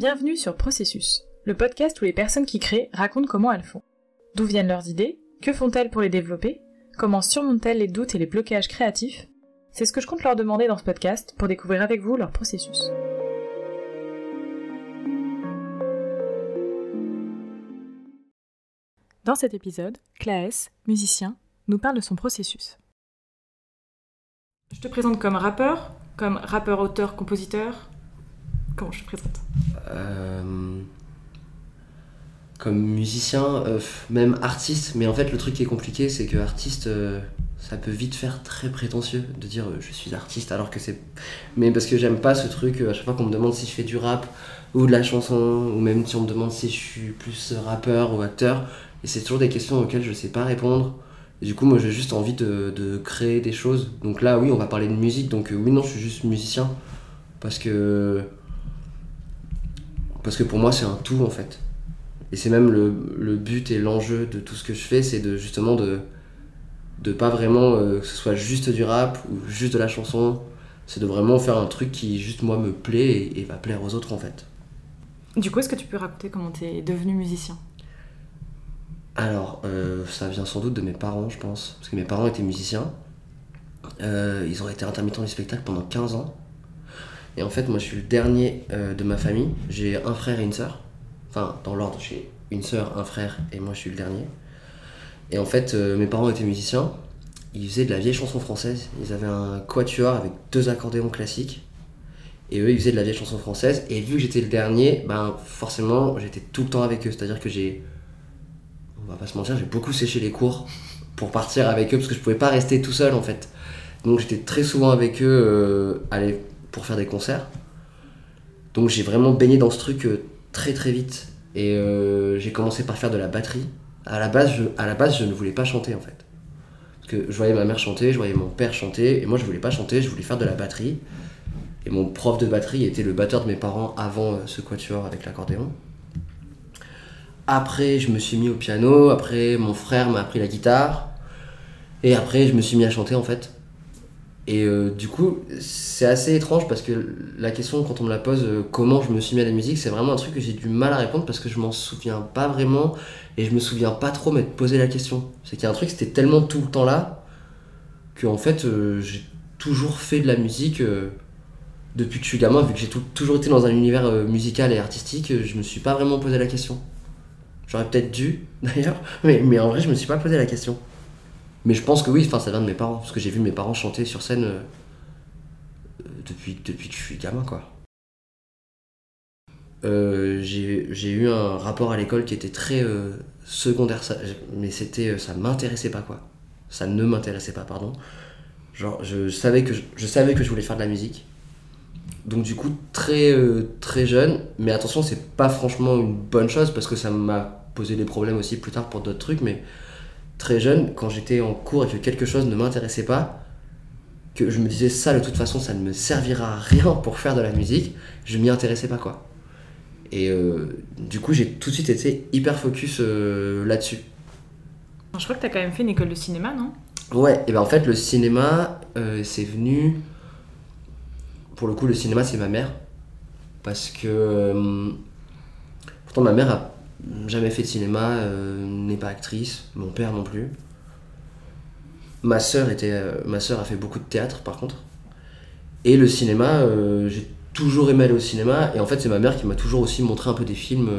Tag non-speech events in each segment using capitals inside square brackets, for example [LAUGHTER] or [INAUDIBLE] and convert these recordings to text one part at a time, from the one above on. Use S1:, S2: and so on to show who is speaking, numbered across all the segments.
S1: Bienvenue sur Processus, le podcast où les personnes qui créent racontent comment elles font. D'où viennent leurs idées Que font-elles pour les développer Comment surmontent-elles les doutes et les blocages créatifs? C'est ce que je compte leur demander dans ce podcast pour découvrir avec vous leur processus. Dans cet épisode, Claes, musicien, nous parle de son processus. Je te présente comme rappeur, comme rappeur, auteur, compositeur. Comment je te présente?
S2: Euh, comme musicien, euh, même artiste, mais en fait le truc qui est compliqué c'est que artiste euh, ça peut vite faire très prétentieux de dire je suis artiste alors que c'est. Mais parce que j'aime pas ce truc, à chaque fois qu'on me demande si je fais du rap ou de la chanson, ou même si on me demande si je suis plus rappeur ou acteur, et c'est toujours des questions auxquelles je sais pas répondre. Et du coup, moi j'ai juste envie de, créer des choses. Donc là, oui, on va parler de musique, donc oui, non, je suis juste musicien. Parce que. Parce que pour moi, c'est un tout en fait. Et c'est même le, le but et l'enjeu de tout ce que je fais, c'est de justement de de pas vraiment euh, que ce soit juste du rap ou juste de la chanson. C'est de vraiment faire un truc qui juste moi me plaît et, et va plaire aux autres en fait.
S1: Du coup, est-ce que tu peux raconter comment t'es devenu musicien?
S2: Alors, euh, ça vient sans doute de mes parents, je pense. Parce que mes parents étaient musiciens. Euh, ils ont été intermittents du spectacle pendant 15 ans. Et en fait, moi, je suis le dernier euh, de ma famille. J'ai un frère et une sœur. Enfin, dans l'ordre, j'ai une sœur, un frère, et moi, je suis le dernier. Et en fait, euh, mes parents étaient musiciens. Ils faisaient de la vieille chanson française. Ils avaient un quatuor avec deux accordéons classiques. Et eux, ils faisaient de la vieille chanson française. Et vu que j'étais le dernier, ben forcément, j'étais tout le temps avec eux. C'est-à-dire que j'ai. On va pas se mentir, j'ai beaucoup séché les cours pour partir avec eux parce que je pouvais pas rester tout seul en fait. Donc j'étais très souvent avec eux euh, aller pour faire des concerts. Donc j'ai vraiment baigné dans ce truc euh, très très vite. Et euh, j'ai commencé par faire de la batterie. À la, base, je, à la base, je ne voulais pas chanter en fait. Parce que je voyais ma mère chanter, je voyais mon père chanter, et moi je voulais pas chanter, je voulais faire de la batterie. Et mon prof de batterie était le batteur de mes parents avant euh, ce quatuor avec l'accordéon. Après, je me suis mis au piano, après, mon frère m'a appris la guitare, et après, je me suis mis à chanter en fait. Et euh, du coup, c'est assez étrange parce que la question, quand on me la pose, euh, comment je me suis mis à la musique, c'est vraiment un truc que j'ai du mal à répondre parce que je m'en souviens pas vraiment et je me souviens pas trop m'être posé la question. C'est qu'il y a un truc, c'était tellement tout le temps là que en fait, euh, j'ai toujours fait de la musique depuis que je suis gamin, vu que j'ai toujours été dans un univers musical et artistique, je me suis pas vraiment posé la question. J'aurais peut-être dû [LAUGHS] d'ailleurs, mais, mais en vrai, je me suis pas posé la question. Mais je pense que oui, enfin, ça vient de mes parents, parce que j'ai vu mes parents chanter sur scène euh, euh, depuis, depuis que je suis gamin, quoi. Euh, j'ai eu un rapport à l'école qui était très secondaire, mais c'était, ça m'intéressait pas, quoi. Ça ne m'intéressait pas, pardon. Genre, je savais que je, je savais que je voulais faire de la musique. Donc du coup, très très jeune, mais attention, c'est pas franchement une bonne chose parce que ça m'a posé des problèmes aussi plus tard pour d'autres trucs, mais très jeune, quand j'étais en cours et que quelque chose ne m'intéressait pas, que je me disais ça de toute façon ça ne me servira à rien pour faire de la musique, je m'y intéressais pas quoi. Et euh, du coup j'ai tout de suite été hyper focus euh, là-dessus.
S1: Je crois que t'as quand même fait une école de cinéma, non?
S2: Ouais, et ben en fait le cinéma euh, c'est venu. Pour le coup le cinéma c'est ma mère. Parce que. pourtant ma mère a jamais fait de cinéma, euh, n'est pas actrice, mon père non plus. Ma sœur était, euh, ma sœur a fait beaucoup de théâtre par contre. Et le cinéma, euh, j'ai toujours aimé aller au cinéma. Et en fait c'est ma mère qui m'a toujours aussi montré un peu des films.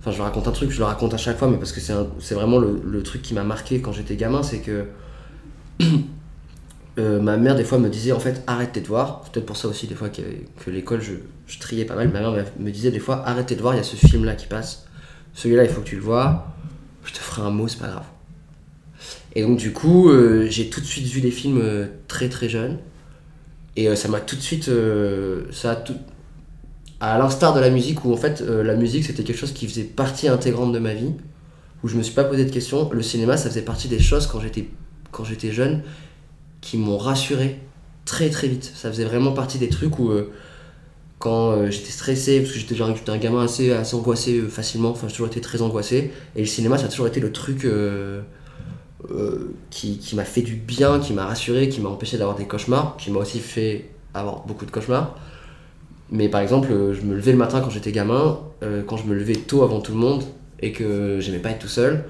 S2: Enfin, je raconte un truc, je le raconte à chaque fois, mais parce que c'est vraiment le, truc qui m'a marqué quand j'étais gamin, c'est que [COUGHS] ma mère, des fois, me disait en fait, arrête tes devoirs. C'est peut-être pour ça aussi, des fois, que, l'école, je, triais pas mal. Ma mère me- disait des fois, arrête tes devoirs, il y a ce film-là qui passe. Celui-là, il faut que tu le vois. Je te ferai un mot, c'est pas grave. Et donc, du coup, euh, j'ai tout de suite vu des films euh, très très jeunes. Et euh, ça m'a tout de suite. ça a tout, à l'instar de la musique où en fait la musique c'était quelque chose qui faisait partie intégrante de ma vie où je me suis pas posé de questions le cinéma ça faisait partie des choses quand j'étais quand j'étais jeune qui m'ont rassuré très très vite ça faisait vraiment partie des trucs où quand euh, j'étais stressé parce que j'étais un gamin assez assez angoissé euh, facilement enfin j'ai toujours été très angoissé. Et le cinéma ça a toujours été le truc euh, qui, qui m'a fait du bien qui m'a rassuré qui m'a empêché d'avoir des cauchemars qui m'a aussi fait avoir beaucoup de cauchemars. Mais par exemple, je me levais le matin quand j'étais gamin, quand je me levais tôt avant tout le monde et que j'aimais pas être tout seul,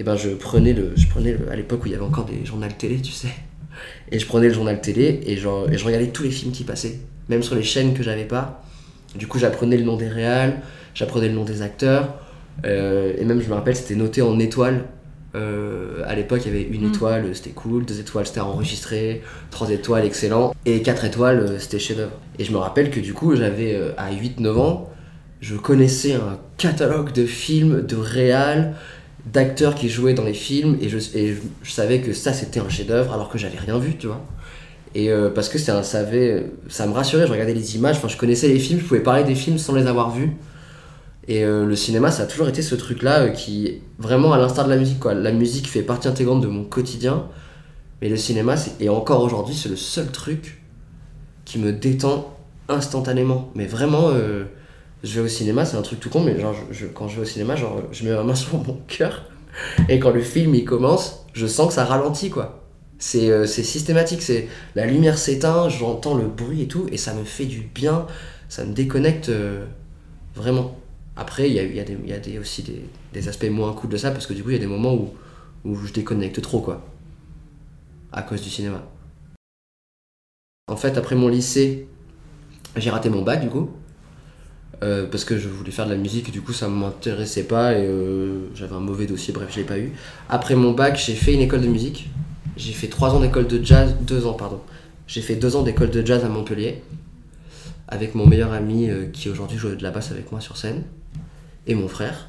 S2: et ben je prenais le, je prenais à l'époque où il y avait encore des journaux télé, tu sais, et je prenais le journal télé et, genre, et je regardais tous les films qui passaient, même sur les chaînes que j'avais pas. Du coup, j'apprenais le nom des réals, j'apprenais le nom des acteurs, euh, et même je me rappelle, c'était noté en étoiles. Euh, à l'époque, il y avait une mm. étoile, c'était cool, deux étoiles, c'était enregistré, trois étoiles, excellent, et quatre étoiles, euh, c'était chef-d'œuvre. Et je me rappelle que du coup, j'avais à 8-9 ans, je connaissais un catalogue de films, de réals, d'acteurs qui jouaient dans les films et je, je, savais que ça c'était un chef-d'œuvre alors que j'avais rien vu, tu vois. Et euh, parce que un, ça, me rassurait, je regardais les images, enfin je connaissais les films, je pouvais parler des films sans les avoir vus. Et euh, le cinéma, ça a toujours été ce truc-là euh, qui, vraiment à l'instar de la musique. La musique fait partie intégrante de mon quotidien, mais le cinéma, et encore aujourd'hui, c'est le seul truc qui me détend instantanément. Mais vraiment, je vais au cinéma, c'est un truc tout con, mais quand je vais au cinéma, je mets ma main [LAUGHS] sur mon cœur, et quand le film il commence, je sens que ça ralentit, quoi. C'est euh, systématique, c'est la lumière s'éteint, j'entends le bruit et tout, et ça me fait du bien, ça me déconnecte euh, vraiment. Après, il y a, y a, des, y a des, aussi des, des, aspects moins cool de ça, parce que du coup, il y a des moments où, où je déconnecte trop, quoi. À cause du cinéma. En fait, après mon lycée, j'ai raté mon bac, du coup. Euh, parce que je voulais faire de la musique et du coup ça m'intéressait pas et j'avais un mauvais dossier, bref, je l'ai pas eu. Après mon bac, j'ai fait une école de musique. J'ai fait trois ans d'école de jazz, deux ans, pardon. J'ai fait deux ans d'école de jazz à Montpellier avec mon meilleur ami euh, qui aujourd'hui joue de la basse avec moi sur scène et mon frère.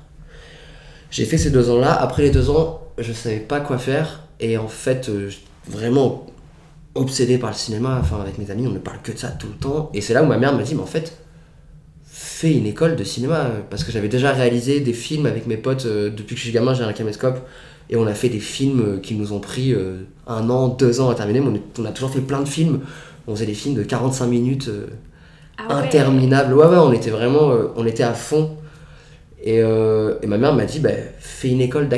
S2: J'ai fait ces deux ans-là. Après les deux ans, je savais pas quoi faire et en fait, vraiment obsédé par le cinéma. Enfin, avec mes amis, on ne parle que de ça tout le temps. Et c'est là où ma mère m'a dit, mais en fait, fait une école de cinéma euh, parce que j'avais déjà réalisé des films avec mes potes euh, depuis que je suis gamin j'ai un caméscope et on a fait des films euh, qui nous ont pris un an, deux ans à terminer mais on, a toujours fait plein de films. On faisait des films de 45 minutes ah interminables. Ouais ouais on était vraiment on était à fond. Et, et ma mère m'a dit bah, fais une école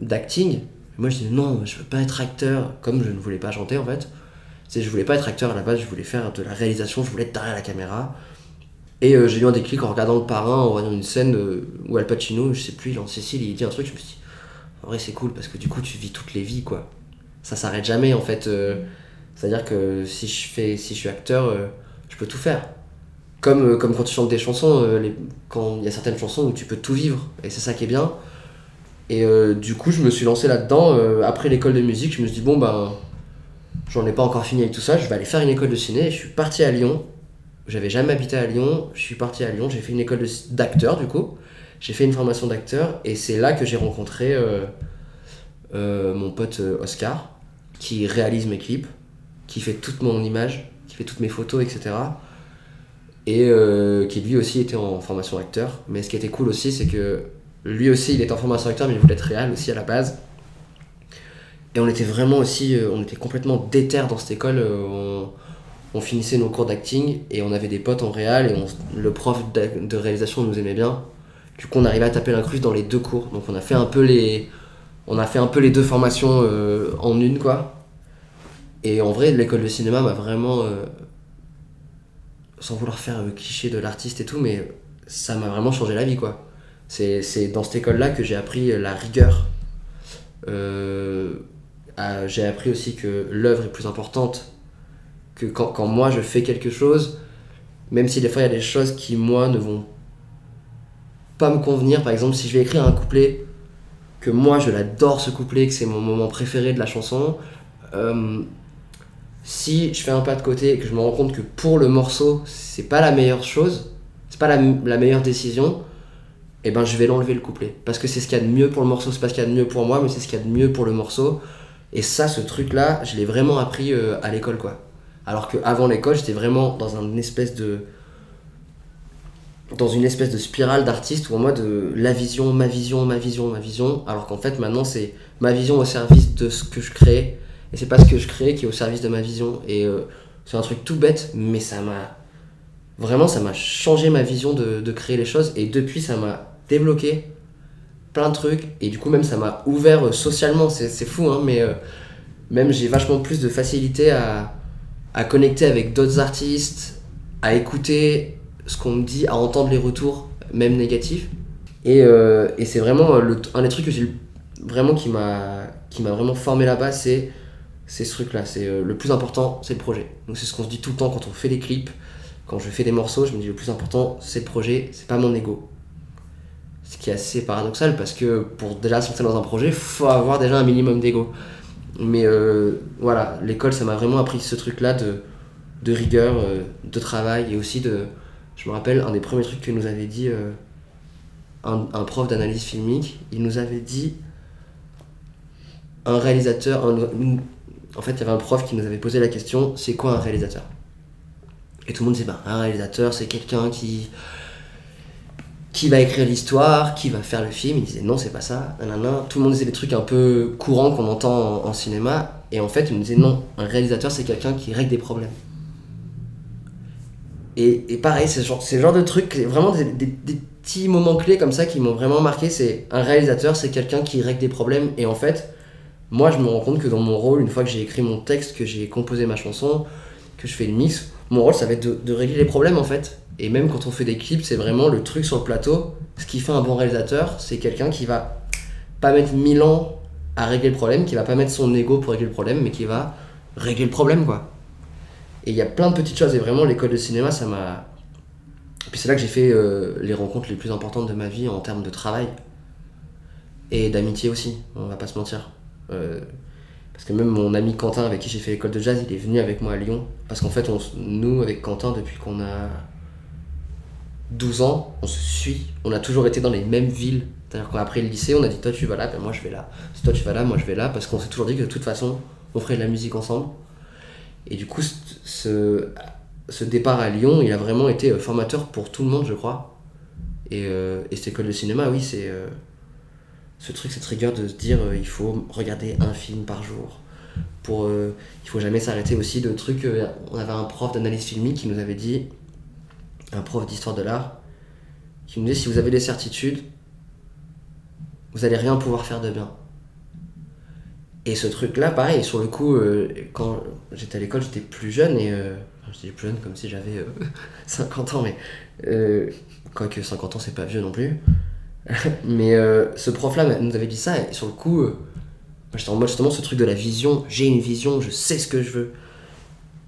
S2: d'acting. Moi je dis non je veux pas être acteur. Comme je ne voulais pas chanter en fait. C'est je voulais pas être acteur à la base je voulais faire de la réalisation je voulais être derrière la caméra. Et euh, j'ai eu un déclic en regardant Le Parrain, en voyant une scène euh, où Al Pacino, je sais plus, il en Cécile, il dit un truc, je me suis dit, en vrai c'est cool parce que du coup tu vis toutes les vies quoi. Ça s'arrête jamais en fait. Euh, c'est-à-dire que si je, fais, si je suis acteur, je peux tout faire. Comme, comme quand tu chantes des chansons, quand il y a certaines chansons où tu peux tout vivre, et c'est ça qui est bien. Et du coup, je me suis lancé là-dedans. après l'école de musique, je me suis dit, bon, ben, j'en ai pas encore fini avec tout ça, je vais aller faire une école de ciné. Et je suis parti à Lyon j'avais jamais habité à Lyon, je suis parti à Lyon, j'ai fait une école d'acteur du coup, j'ai fait une formation d'acteur et c'est là que j'ai rencontré euh, euh, mon pote euh, Oscar qui réalise mes clips, qui fait toute mon image, qui fait toutes mes photos, etc. Et qui lui aussi était en formation acteur. Mais ce qui était cool aussi, c'est que lui aussi il était en formation acteur, mais il voulait être réel aussi à la base. Et on était vraiment aussi, on était complètement déter dans cette école on finissait nos cours d'acting et on avait des potes en réal et le prof de réalisation nous aimait bien. Du coup, on arrivait à taper l'inclus dans les deux cours. Donc, on a fait un peu les, on a fait un peu les deux formations euh, en une, quoi. Et en vrai, l'école de cinéma m'a vraiment, euh, sans vouloir faire le cliché de l'artiste et tout, mais ça m'a vraiment changé la vie, quoi. C'est dans cette école-là que j'ai appris la rigueur. Euh, j'ai appris aussi que l'œuvre est plus importante que quand, quand, moi je fais quelque chose, même si des fois il y a des choses qui moi ne vont pas me convenir, par exemple si je vais écrire un couplet, que moi je l'adore ce couplet, que c'est mon moment préféré de la chanson, euh, si je fais un pas de côté et que je me rends compte que pour le morceau c'est pas la meilleure chose, c'est pas la, meilleure décision, et eh ben je vais l'enlever le couplet. Parce que c'est ce qu'il y a de mieux pour le morceau, c'est pas ce qu'il y a de mieux pour moi, mais c'est ce qu'il y a de mieux pour le morceau. Et ça, ce truc-là, je l'ai vraiment appris euh, à l'école, quoi. Alors qu'avant l'école, j'étais vraiment dans une espèce de dans une espèce de spirale d'artiste où en mode euh, la vision, ma vision, ma vision, ma vision, alors qu'en fait maintenant c'est ma vision au service de ce que je crée et c'est pas ce que je crée qui est au service de ma vision et euh, c'est un truc tout bête mais ça m'a vraiment ça m'a changé ma vision de, créer les choses et depuis ça m'a débloqué plein de trucs et du coup même ça m'a ouvert euh, socialement. C'est fou hein mais même j'ai vachement plus de facilité à à connecter avec d'autres artistes, à écouter ce qu'on me dit, à entendre les retours, même négatifs. Et, euh, et c'est vraiment le, un des trucs que vraiment qui m'a vraiment formé là-bas, c'est ce truc-là. Euh, le plus important, c'est le projet. Donc c'est ce qu'on se dit tout le temps quand on fait des clips, quand je fais des morceaux, je me dis le plus important, c'est le projet, c'est pas mon ego. Ce qui est assez paradoxal parce que pour déjà se dans un projet, faut avoir déjà un minimum d'ego. Mais euh, voilà, l'école, ça m'a vraiment appris ce truc-là de, de rigueur, euh, de travail et aussi de. Je me rappelle, un des premiers trucs que nous avait dit euh, un, prof d'analyse filmique, il nous avait dit un réalisateur. en fait, il y avait un prof qui nous avait posé la question c'est quoi un réalisateur? Et tout le monde disait bah, un réalisateur, c'est quelqu'un qui va écrire l'histoire, qui va faire le film. Il disait non, c'est pas ça. Tout le monde disait des trucs un peu courants qu'on entend en, cinéma. Et en fait, il me disait non, un réalisateur, c'est quelqu'un qui règle des problèmes. Et, pareil, c'est ce genre, le genre de truc, vraiment des petits moments clés comme ça qui m'ont vraiment marqué. C'est un réalisateur, c'est quelqu'un qui règle des problèmes. Et en fait, moi, je me rends compte que dans mon rôle, une fois que j'ai écrit mon texte, que j'ai composé ma chanson, que je fais le mix, mon rôle, ça va être de, de régler les problèmes en fait. Et même quand on fait des clips, c'est vraiment le truc sur le plateau. Ce qui fait un bon réalisateur, c'est quelqu'un qui va pas mettre mille ans à régler le problème, qui va pas mettre son ego pour régler le problème, mais qui va régler le problème quoi. Et il y a plein de petites choses, et vraiment l'école de cinéma, ça m'a. Puis c'est là que j'ai fait euh, les rencontres les plus importantes de ma vie en termes de travail. Et d'amitié aussi, on va pas se mentir. Euh, parce que même mon ami Quentin, avec qui j'ai fait l'école de jazz, il est venu avec moi à Lyon. Parce qu'en fait, on, nous, avec Quentin, depuis qu'on a 12 ans, on se suit. On a toujours été dans les mêmes villes. C'est-à-dire qu'après le lycée, on a dit toi tu vas là, ben moi je vais là. Si toi tu vas là, moi je vais là. Parce qu'on s'est toujours dit que de toute façon, on ferait de la musique ensemble. Et du coup, ce, ce, départ à Lyon, il a vraiment été euh, formateur pour tout le monde, je crois. Et, euh, et cette école de cinéma, oui, c'est euh, ce truc, cette rigueur de se dire il faut regarder un film par jour. Pour, il faut jamais s'arrêter aussi de trucs. on avait un prof d'analyse filmique qui nous avait dit, un prof d'histoire de l'art, qui nous disait si vous avez des certitudes, vous allez rien pouvoir faire de bien. Et ce truc-là, pareil, sur le coup, euh, quand j'étais à l'école, j'étais plus jeune et. euh, j'étais plus jeune comme si j'avais euh, [LAUGHS] 50 ans, mais. Euh, quoique 50 ans, c'est pas vieux non plus. [LAUGHS] mais euh, ce prof-là nous avait dit ça et sur le coup, euh, j'étais en mode justement ce truc de la vision. J'ai une vision, je sais ce que je veux.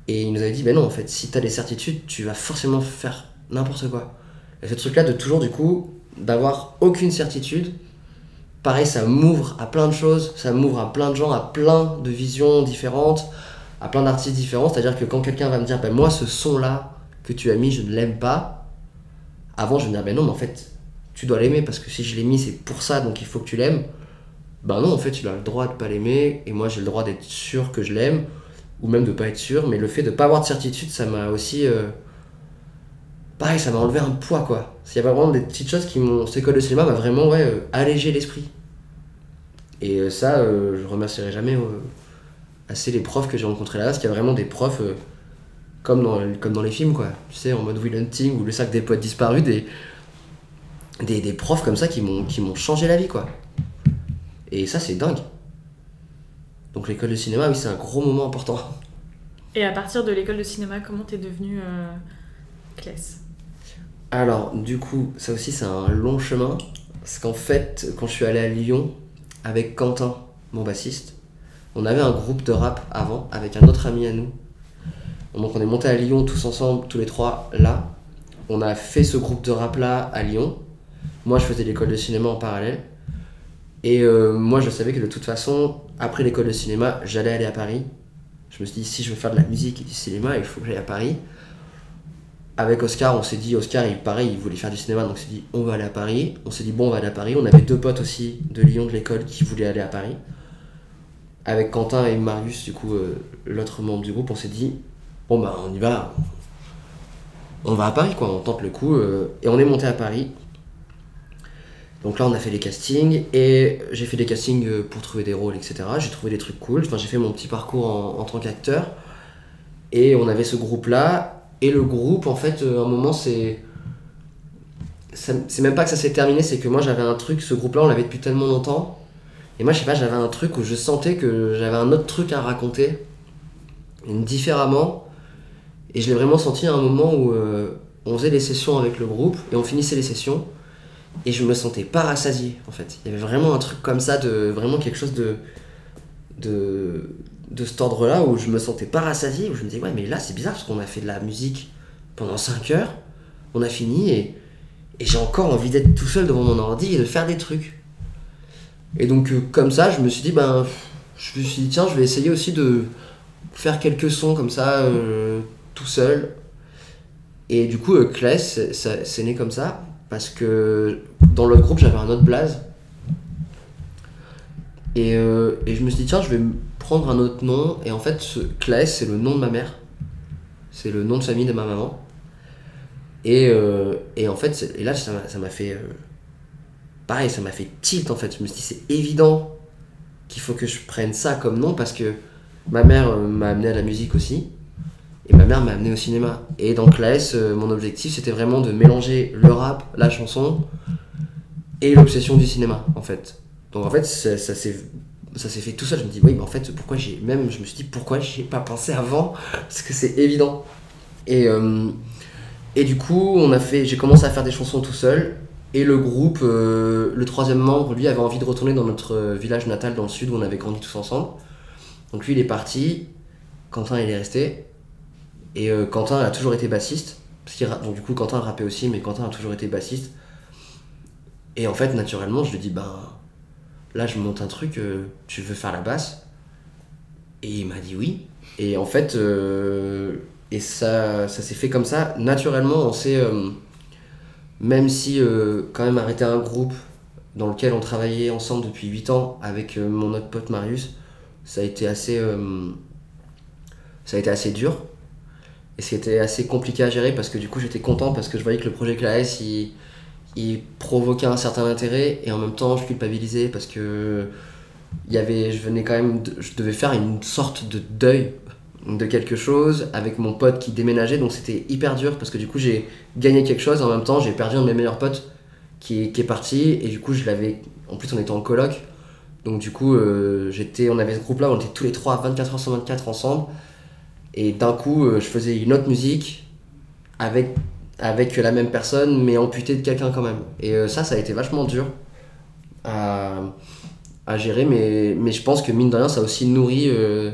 S2: Et il nous avait dit, ben non, en fait, si t'as des certitudes, tu vas forcément faire n'importe quoi. Et ce truc-là de toujours, du coup, d'avoir aucune certitude, pareil, ça m'ouvre à plein de choses, ça m'ouvre à plein de gens, à plein de visions différentes, à plein d'artistes différents. C'est-à-dire que quand quelqu'un va me dire, ben moi, ce son-là que tu as mis, je ne l'aime pas, avant, je vais me dire, ben non, mais en fait, tu dois l'aimer parce que si je l'ai mis, c'est pour ça, donc il faut que tu l'aimes. Ben non, en fait, tu as le droit de pas l'aimer, et moi, j'ai le droit d'être sûr que je l'aime, ou même de pas être sûr, mais le fait de pas avoir de certitude, ça m'a aussi. euh, Pareil, ça m'a enlevé un poids, quoi. Il y avait vraiment des petites choses qui m'ont. Cette école de cinéma m'a vraiment ouais, euh, allégé l'esprit. Et euh, ça, euh, je remercierai jamais euh, assez les profs que j'ai rencontrés là, parce qu'il y a vraiment des profs euh, comme, dans, comme dans les films, quoi. Tu sais, en mode Will Hunting ou le sac des poètes disparus, des, des, des profs comme ça qui m'ont changé la vie, quoi. Et ça, c'est dingue. Donc l'école de cinéma, oui, c'est un gros moment important.
S1: Et à partir de l'école de cinéma, comment t'es devenue euh, classe?
S2: Alors, du coup, ça aussi, c'est un long chemin. Parce qu'en fait, quand je suis allé à Lyon avec Quentin, mon bassiste, on avait un groupe de rap avant avec un autre ami à nous. Donc, on est monté à Lyon tous ensemble, tous les trois là. On a fait ce groupe de rap là à Lyon. Moi, je faisais l'école de cinéma en parallèle. Et euh, moi, je savais que de toute façon, après l'école de cinéma, j'allais aller à Paris. Je me suis dit, si je veux faire de la musique et du cinéma, il faut que j'aille à Paris avec Oscar, on s'est dit, Oscar, il, pareil, il voulait faire du cinéma, donc on s'est dit, on va aller à Paris. On s'est dit, bon, on va aller à Paris. On avait deux potes aussi de Lyon, de l'école, qui voulaient aller à Paris. Avec Quentin et Marius, du coup, euh, l'autre membre du groupe, on s'est dit, bon, bah, on y va. On va à Paris, quoi, on tente le coup. euh, et on est monté à Paris. Donc là, on a fait les castings, et j'ai fait des castings euh, pour trouver des rôles, etc. J'ai trouvé des trucs cool. Enfin, j'ai fait mon petit parcours en, en tant qu'acteur. Et on avait ce groupe-là, et le groupe, en fait, euh, à un moment, c'est. C'est même pas que ça s'est terminé, c'est que moi j'avais un truc, ce groupe-là, on l'avait depuis tellement longtemps. Et moi, je sais pas, j'avais un truc où je sentais que j'avais un autre truc à raconter, différemment. Et je l'ai vraiment senti à un moment où, euh, on faisait les sessions avec le groupe et on finissait les sessions et je me sentais pas rassasié en fait. Il y avait vraiment un truc comme ça, de vraiment quelque chose de, de, de cet ordre-là où je me sentais pas rassasié, où je me disais ouais mais là c'est bizarre parce qu'on a fait de la musique pendant 5 heures, on a fini et, et j'ai encore envie d'être tout seul devant mon ordi et de faire des trucs. Et donc euh, comme ça je me suis dit ben je me suis dit tiens je vais essayer aussi de faire quelques sons comme ça euh, tout seul. Et du coup euh, Claes c'est né comme ça parce que dans l'autre groupe j'avais un autre blaze. Et, euh, et, je me suis dit tiens je vais prendre un autre nom et en fait Claes c'est le nom de ma mère. C'est le nom de famille de ma maman. Et, euh, et en fait et là ça m'a fait euh, pareil ça m'a fait tilt en fait. Je me suis dit c'est évident qu'il faut que je prenne ça comme nom parce que ma mère m'a amené à la musique aussi. Et ma mère m'a amené au cinéma. Et dans Claes, mon objectif, c'était vraiment de mélanger le rap, la chanson et l'obsession du cinéma, en fait. Donc en fait, ça, ça s'est ça s'est fait tout seul. Je me dis, oui, mais en fait, pourquoi j'ai. Même, je me suis dit, pourquoi j'ai pas pensé avant? Parce que c'est évident. Et, euh, et du coup, on a fait, j'ai commencé à faire des chansons tout seul. Et le groupe, euh, le troisième membre, lui, avait envie de retourner dans notre village natal dans le sud où on avait grandi tous ensemble. Donc lui, il est parti. Quentin, il est resté. Et euh, Quentin a toujours été bassiste. Parce qu'il donc du coup, Quentin rappait aussi, mais Quentin a toujours été bassiste. Et en fait, naturellement, je lui dis, ben là, je monte un truc, euh, tu veux faire la basse? Et il m'a dit oui. Et en fait, euh, et ça, ça s'est fait comme ça. Naturellement, on s'est, euh, même si quand même arrêté un groupe dans lequel on travaillait ensemble depuis 8 ans avec mon autre pote Marius, ça a été assez, ça a été assez dur. Et c'était assez compliqué à gérer parce que du coup j'étais content parce que je voyais que le projet Claes il, il provoquait un certain intérêt et en même temps je culpabilisais parce que il y avait, je venais quand même, je devais faire une sorte de deuil de quelque chose avec mon pote qui déménageait donc c'était hyper dur parce que du coup j'ai gagné quelque chose en même temps j'ai perdu un de mes meilleurs potes qui, est- parti et du coup je l'avais en plus on était en coloc. Donc du coup euh, j'étais on avait ce groupe là on était tous les trois 24 heures sur 24 ensemble. Et d'un coup euh, je faisais une autre musique avec avec la même personne mais amputée de quelqu'un quand même et euh, ça ça a été vachement dur à, à gérer mais, mais je pense que mine de rien ça a aussi nourri euh,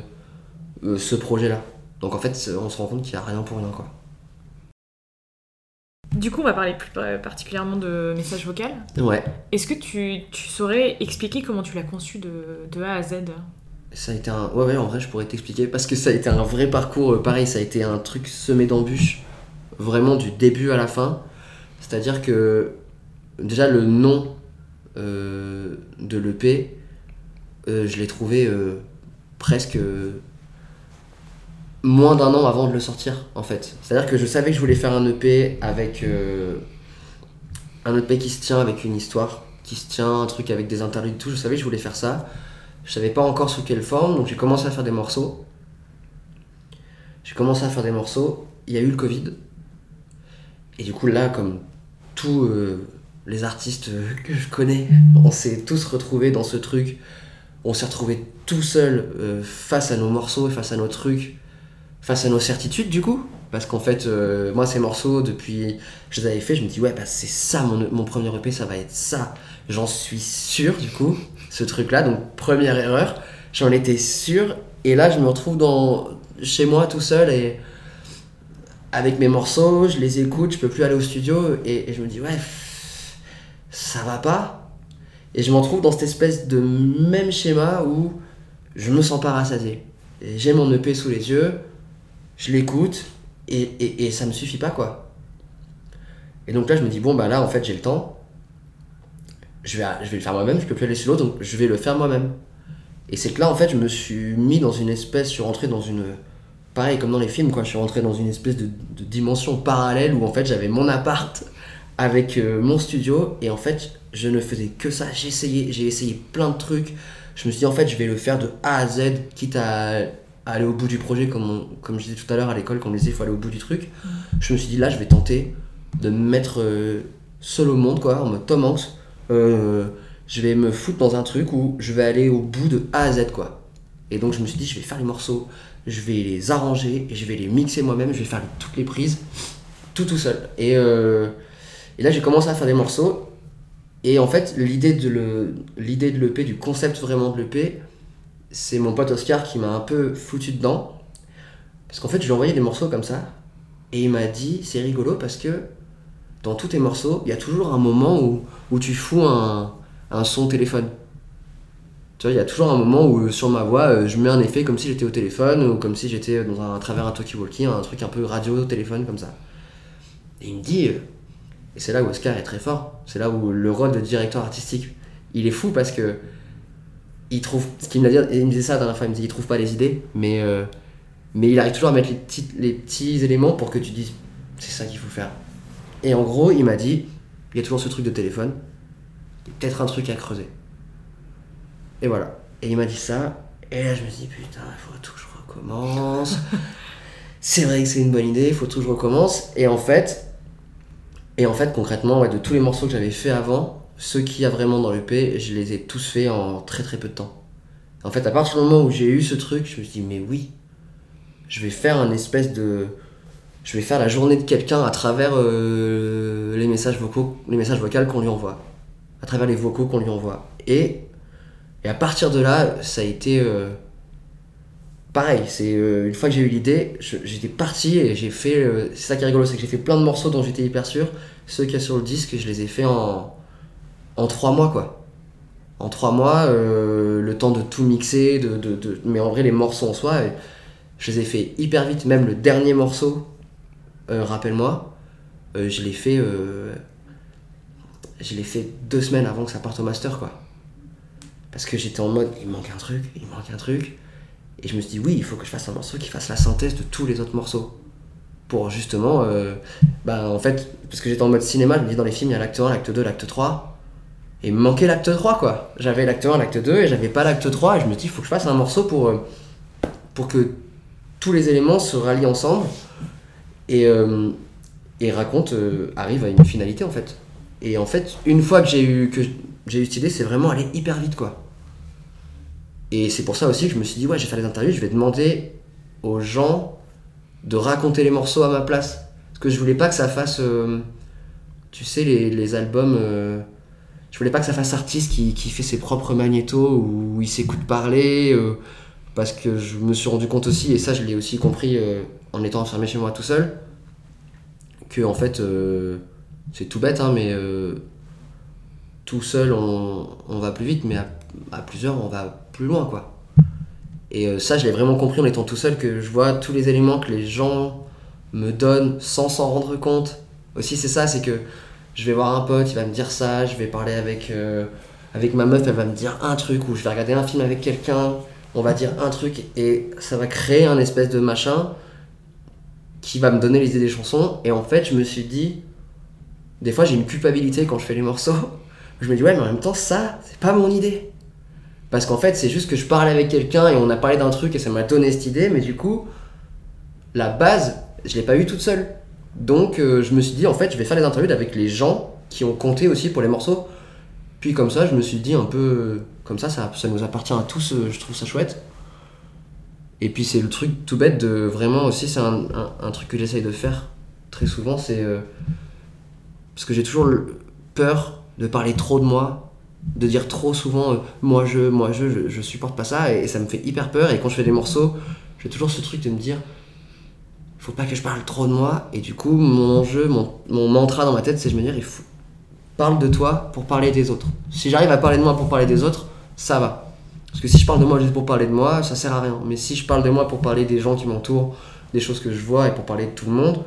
S2: euh, ce projet là donc en fait on se rend compte qu'il n'y a rien pour rien quoi
S1: Du coup, on va parler plus pa- particulièrement de message vocal.
S2: ouais
S1: Est-ce que tu, tu saurais expliquer comment tu l'as conçu de, de A à Z?
S2: Ça a été un. Ouais, ouais, en vrai, je pourrais t'expliquer. Parce que ça a été un vrai parcours. Pareil, ça a été un truc semé d'embûches. Vraiment du début à la fin. C'est-à-dire que. Déjà, le nom euh, de l'EP, euh, je l'ai trouvé euh, presque. moins d'un an avant de le sortir, en fait. C'est-à-dire que je savais que je voulais faire un EP avec. un EP qui se tient avec une histoire, qui se tient, un truc avec des interludes, tout. Je savais que je voulais faire ça. Je savais pas encore sous quelle forme, donc j'ai commencé à faire des morceaux. J'ai commencé à faire des morceaux. Il y a eu le Covid. Et du coup, là, comme tous euh, les artistes euh, que je connais, on s'est tous retrouvés dans ce truc. On s'est retrouvés tout seuls euh, face à nos morceaux et face à nos trucs, face à nos certitudes, du coup. Parce qu'en fait, moi, ces morceaux, depuis je les avais fait, je me dis, ouais, bah, c'est ça mon, mon premier EP, ça va être ça. J'en suis sûr, du coup ce truc-là. Donc, première erreur, j'en étais sûr. Et là, je me retrouve dans, chez moi tout seul et avec mes morceaux, je les écoute, je peux plus aller au studio et, je me dis, ouais, ça va pas. Et je m'en trouve dans cette espèce de même schéma où je me sens pas rassasié. J'ai mon EP sous les yeux, je l'écoute et, et, et ça me suffit pas quoi. Et donc là, je me dis, bon, bah là, en fait, j'ai le temps je vais, le faire moi-même, je peux plus aller l'autre, donc je vais le faire moi-même. Et c'est que là, en fait, je me suis mis dans une espèce, je suis rentré dans une. Pareil, comme dans les films, quoi, je suis rentré dans une espèce de, de dimension parallèle où en fait j'avais mon appart avec euh, mon studio et en fait je ne faisais que ça. J'ai essayé, j'ai essayé plein de trucs. Je me suis dit, en fait, je vais le faire de A à Z, quitte à, à aller au bout du projet, comme, on- comme je disais tout à l'heure à l'école, quand on disait il faut aller au bout du truc. Je me suis dit, là, je vais tenter de me mettre euh, seul au monde, quoi, en mode Tom Hanks. Euh, je vais me foutre dans un truc où je vais aller au bout de A à Z quoi. Et donc je me suis dit je vais faire les morceaux, je vais les arranger et je vais les mixer moi-même, je vais faire toutes les prises tout tout seul. Et, euh, et là, j'ai commencé à faire des morceaux. Et en fait, l'idée de le- l'idée de l'EP, du concept vraiment de l'EP, c'est mon pote Oscar qui m'a un peu foutu dedans. Parce qu'en fait, je lui ai envoyé des morceaux comme ça. Et il m'a dit, c'est rigolo parce que dans tous tes morceaux, il y a toujours un moment où, où tu fous un, un son téléphone. Il y a toujours un moment où sur ma voix, euh, je mets un effet comme si j'étais au téléphone ou comme si j'étais dans un, à travers un talkie-walkie, un truc un peu radio, téléphone comme ça. Et il me dit, euh, et c'est là où Oscar est très fort, c'est là où le rôle de directeur artistique, il est fou parce que il trouve, ce qu'il me disait ça la dernière fois, il me dit, il trouve pas les idées, mais, euh, mais il arrive toujours à mettre les petits, les petits éléments pour que tu dises, c'est ça qu'il faut faire. Et en gros, il m'a dit, il y a toujours ce truc de téléphone, peut-être un truc à creuser. Et voilà. Et il m'a dit ça, et là je me dis, putain, il faut tout que je recommence. [LAUGHS] c'est vrai que c'est une bonne idée, il faut tout que je recommence. Et en fait, et en fait concrètement, ouais, de tous les morceaux que j'avais fait avant, ceux qu'il y a vraiment dans l'EP, je les ai tous faits en très très peu de temps. En fait, à partir du moment où j'ai eu ce truc, je me suis dit, mais oui, je vais faire un espèce de. Je vais faire la journée de quelqu'un à travers euh, les messages vocaux, les messages vocaux qu'on lui envoie, à travers les vocaux qu'on lui envoie. Et, et à partir de là, ça a été euh, pareil. C'est euh, une fois que j'ai eu l'idée, j'étais parti et j'ai fait. euh, c'est ça qui est rigolo, c'est que j'ai fait plein de morceaux dont j'étais hyper sûr. Ceux qu'il y a sur le disque, je les ai fait en en trois mois quoi. En trois mois, euh, le temps de tout mixer, de, de, de- mais en vrai les morceaux en soi, je les ai fait hyper vite. Même le dernier morceau, euh, rappelle-moi, euh, je l'ai fait, je l'ai fait deux semaines avant que ça parte au master quoi. Parce que j'étais en mode, il manque un truc, il manque un truc, et je me suis dit oui, il faut que je fasse un morceau qui fasse la synthèse de tous les autres morceaux. Pour justement, euh, bah en fait, parce que j'étais en mode cinéma, je me dis dans les films il y a l'acte 1, l'acte 2, l'acte 3. Et me manquait l'acte 3 quoi. J'avais l'acte 1, l'acte 2 et j'avais pas l'acte 3 et je me dis il faut que je fasse un morceau pour, euh, pour que tous les éléments se rallient ensemble et, euh, et raconte euh, arrive à une finalité en fait. Et en fait, une fois que j'ai eu que j'ai eu cette idée, c'est vraiment aller hyper vite quoi. Et c'est pour ça aussi que je me suis dit ouais, je vais faire les interviews, je vais demander aux gens de raconter les morceaux à ma place. Parce que je voulais pas que ça fasse euh, tu sais les, les albums euh, je voulais pas que ça fasse artiste qui, qui fait ses propres magnétos où il s'écoute parler euh, parce que je me suis rendu compte aussi et ça je l'ai aussi compris en étant enfermé chez moi tout seul que en fait c'est tout bête hein, mais tout seul on, on va plus vite mais à plusieurs on va plus loin quoi et euh, ça je l'ai vraiment compris en étant tout seul que je vois tous les éléments que les gens me donnent sans s'en rendre compte aussi c'est ça c'est que je vais voir un pote, il va me dire ça, je vais parler avec, euh, avec ma meuf, elle va me dire un truc, ou je vais regarder un film avec quelqu'un, on va dire un truc, et ça va créer un espèce de machin qui va me donner les idées des chansons. Et en fait, je me suis dit, des fois j'ai une culpabilité quand je fais les morceaux. [LAUGHS] Je me dis, ouais, mais en même temps, ça, c'est pas mon idée. Parce qu'en fait, c'est juste que je parlais avec quelqu'un et on a parlé d'un truc et ça m'a donné cette idée, mais du coup, la base, je l'ai pas eu toute seule. Donc euh, je me suis dit en fait je vais faire les interviews avec les gens qui ont compté aussi pour les morceaux. Puis comme ça je me suis dit un peu euh, comme ça ça, nous appartient à tous, euh, je trouve ça chouette. Et puis c'est le truc tout bête de vraiment aussi c'est un, truc que j'essaye de faire très souvent c'est parce que j'ai toujours peur de parler trop de moi, de dire trop souvent euh, moi je, moi je, je, supporte pas ça et, ça me fait hyper peur et quand je fais des morceaux j'ai toujours ce truc de me dire faut pas que je parle trop de moi. Et du coup, mon enjeu, mon, mon mantra dans ma tête, c'est de me dire, il faut parle de toi pour parler des autres. Si j'arrive à parler de moi pour parler des autres, ça va. Parce que si je parle de moi juste pour parler de moi, ça sert à rien. Mais si je parle de moi pour parler des gens qui m'entourent, des choses que je vois et pour parler de tout le monde,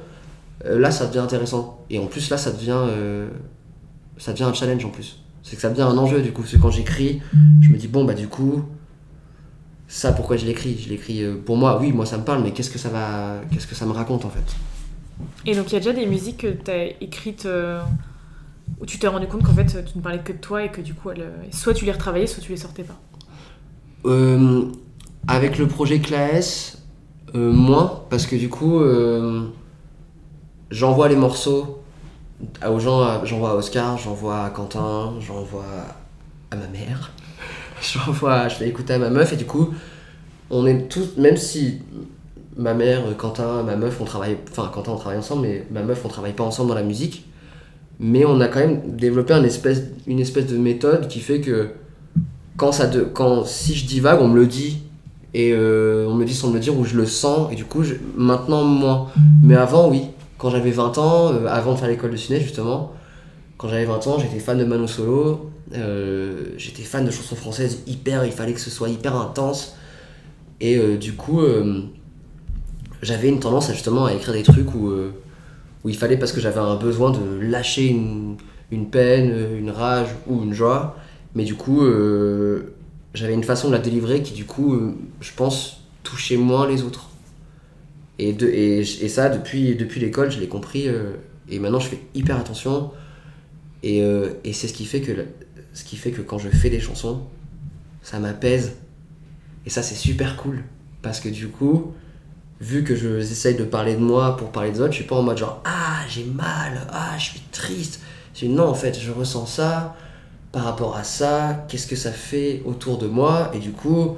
S2: euh, là, ça devient intéressant. Et en plus, là, ça devient, euh, ça devient un challenge en plus. C'est que ça devient un enjeu du coup. Parce que quand j'écris, je me dis, bon, bah du coup, ça, pourquoi je l'écris? Je l'écris euh, pour moi, oui, moi ça me parle, mais qu'est-ce que ça va, qu'est-ce que ça me raconte en fait?
S1: Et donc il y a déjà des musiques que tu as écrites euh, où tu t'es rendu compte qu'en fait tu ne parlais que de toi et que du coup euh, soit tu les retravaillais, soit tu les sortais pas?
S2: Euh, Avec le projet Claes, euh, moins, parce que du coup, j'envoie les morceaux aux gens, à- j'envoie à Oscar, j'envoie à Quentin, j'envoie à ma mère, [LAUGHS] j'envoie, je fais écouter à ma meuf, et du coup, on est tous, même si ma mère, Quentin, ma meuf, on travaille, enfin Quentin on travaille ensemble, mais ma meuf on travaille pas ensemble dans la musique. Mais on a quand même développé une espèce de méthode qui fait que quand ça de, quand si je divague, on me le dit et euh, on me dit sans me le dire ou je le sens et du coup maintenant moins. Mais avant oui, quand j'avais 20 ans, euh, avant de faire l'école de ciné justement, quand j'avais 20 ans, j'étais fan de Mano Solo, euh, j'étais fan de chansons françaises hyper, il fallait que ce soit hyper intense. Et euh, du coup, j'avais une tendance à, justement à écrire des trucs où, il fallait, parce que j'avais un besoin de lâcher une, peine, une rage ou une joie. Mais du coup, j'avais une façon de la délivrer qui, du coup, je pense, touchait moins les autres. Et, de, et, ça, depuis, depuis l'école, je l'ai compris. euh, et maintenant, je fais hyper attention. Et, euh, et c'est ce qui fait que ce qui fait que quand je fais des chansons, ça m'apaise. Et ça, c'est super cool. Parce que du coup, vu que je j'essaye de parler de moi pour parler des autres, je suis pas en mode genre Ah, j'ai mal, ah, je suis triste. Non, en fait, je ressens ça par rapport à ça, qu'est-ce que ça fait autour de moi. Et du coup,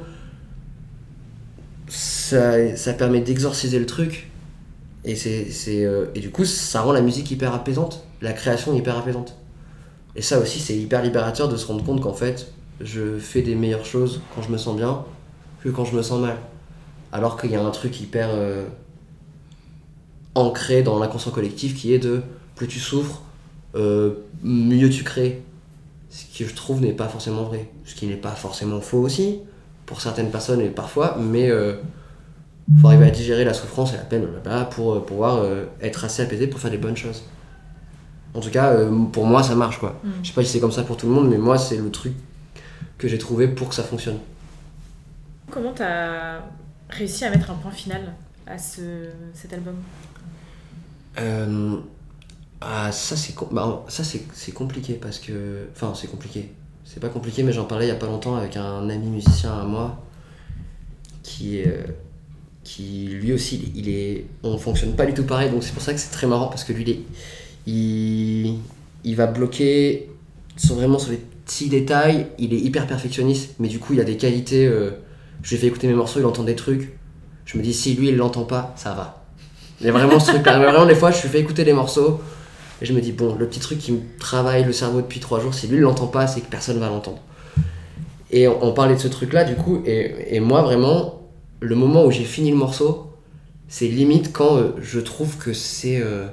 S2: ça, ça permet d'exorciser le truc. Et, c'est, c'est, euh, et du coup, ça rend la musique hyper apaisante, la création hyper apaisante. Et ça aussi, c'est hyper libérateur de se rendre compte qu'en fait, je fais des meilleures choses quand je me sens bien que quand je me sens mal. Alors qu'il y a un truc hyper euh, ancré dans l'inconscient collectif qui est de plus tu souffres, euh, mieux tu crées. Ce qui je trouve n'est pas forcément vrai. Ce qui n'est pas forcément faux aussi, pour certaines personnes et parfois, mais euh, faut arriver à digérer la souffrance et la peine pour euh, pouvoir euh, être assez apaisé pour faire des bonnes choses. En tout cas, pour moi, ça marche quoi.
S1: Mm.
S2: Je sais pas si c'est comme ça pour tout le monde, mais moi, c'est le truc que j'ai trouvé pour que ça fonctionne.
S1: Comment t'as réussi à mettre un point final à ce, cet album?
S2: Euh, ah, ça, c'est bah, ça c'est compliqué parce que. Enfin, c'est compliqué. C'est pas compliqué, mais j'en parlais il y a pas longtemps avec un ami musicien à moi qui euh, qui lui aussi, il est. On fonctionne pas du tout pareil, donc c'est pour ça que c'est très marrant parce que lui, il, est- il, va bloquer sur, vraiment sur les petits détails. Il est hyper perfectionniste, mais du coup, il a des qualités. euh, je lui ai fait écouter mes morceaux, il entend des trucs. Je me dis, si lui, il l'entend pas, ça va. Il a vraiment ce truc-là. Mais [LAUGHS] Vraiment, des fois, je lui fais écouter des morceaux et je me dis, bon, le petit truc qui me travaille le cerveau depuis trois jours, si lui, il l'entend pas, c'est que personne va l'entendre. Et on, parlait de ce truc-là, du coup, et, et moi, vraiment, le moment où j'ai fini le morceau, c'est limite quand euh, je trouve que c'est euh,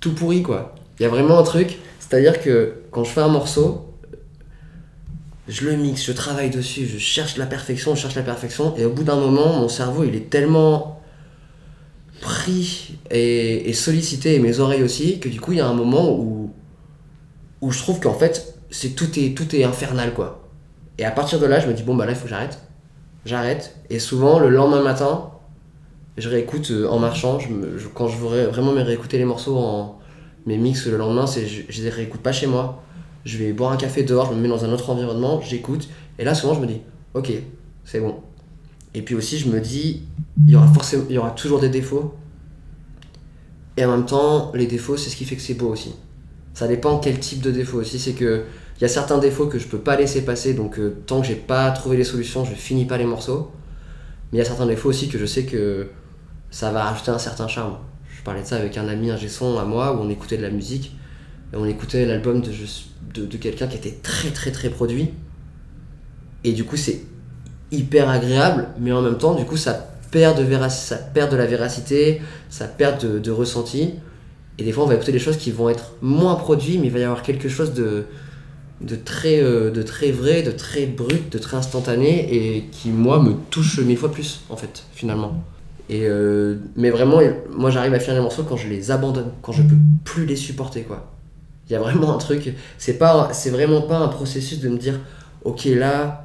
S2: tout pourri, quoi. Il y a vraiment un truc, c'est-à-dire que quand je fais un morceau, je le mixe, je travaille dessus, je cherche la perfection, je cherche la perfection, et au bout d'un moment, mon cerveau, il est tellement pris et, et sollicité, et mes oreilles aussi, que du coup, il y a un moment où, où je trouve qu'en fait, c'est tout est, tout est infernal, quoi. Et à partir de là, je me dis, bon, bah là, il faut que j'arrête. J'arrête, et souvent, le lendemain matin, je réécoute euh, en marchant, quand je voudrais vraiment me réécouter les morceaux en mes mix le lendemain, c'est je, je les réécoute pas chez moi. Je vais boire un café dehors, je me mets dans un autre environnement, j'écoute, et là souvent je me dis, ok, c'est bon. Et puis aussi je me dis, il y aura forcément, il y aura toujours des défauts. Et en même temps, les défauts, c'est ce qui fait que c'est beau aussi. Ça dépend quel type de défaut aussi. C'est que il y a certains défauts que je peux pas laisser passer, donc euh, tant que j'ai pas trouvé les solutions, je finis pas les morceaux. Mais il y a certains défauts aussi que je sais que ça va rajouter un certain charme. Je parlais de ça avec un ami, un son à moi, où on écoutait de la musique. Et on écoutait l'album de quelqu'un qui était très très très produit. Et du coup, c'est hyper agréable, mais en même temps, du coup, ça perd de, la véracité, ça perd de, de ressenti. Et des fois, on va écouter des choses qui vont être moins produites, mais il va y avoir quelque chose de, de, très, euh, de très vrai, de très brut, de très instantané, et qui, moi, me touche mille fois plus, en fait, finalement. Et euh, mais vraiment, moi, j'arrive à finir les morceaux quand je les abandonne, quand je peux plus les supporter, quoi. Il y a vraiment un truc, c'est pas, c'est vraiment pas un processus de me dire, ok, là,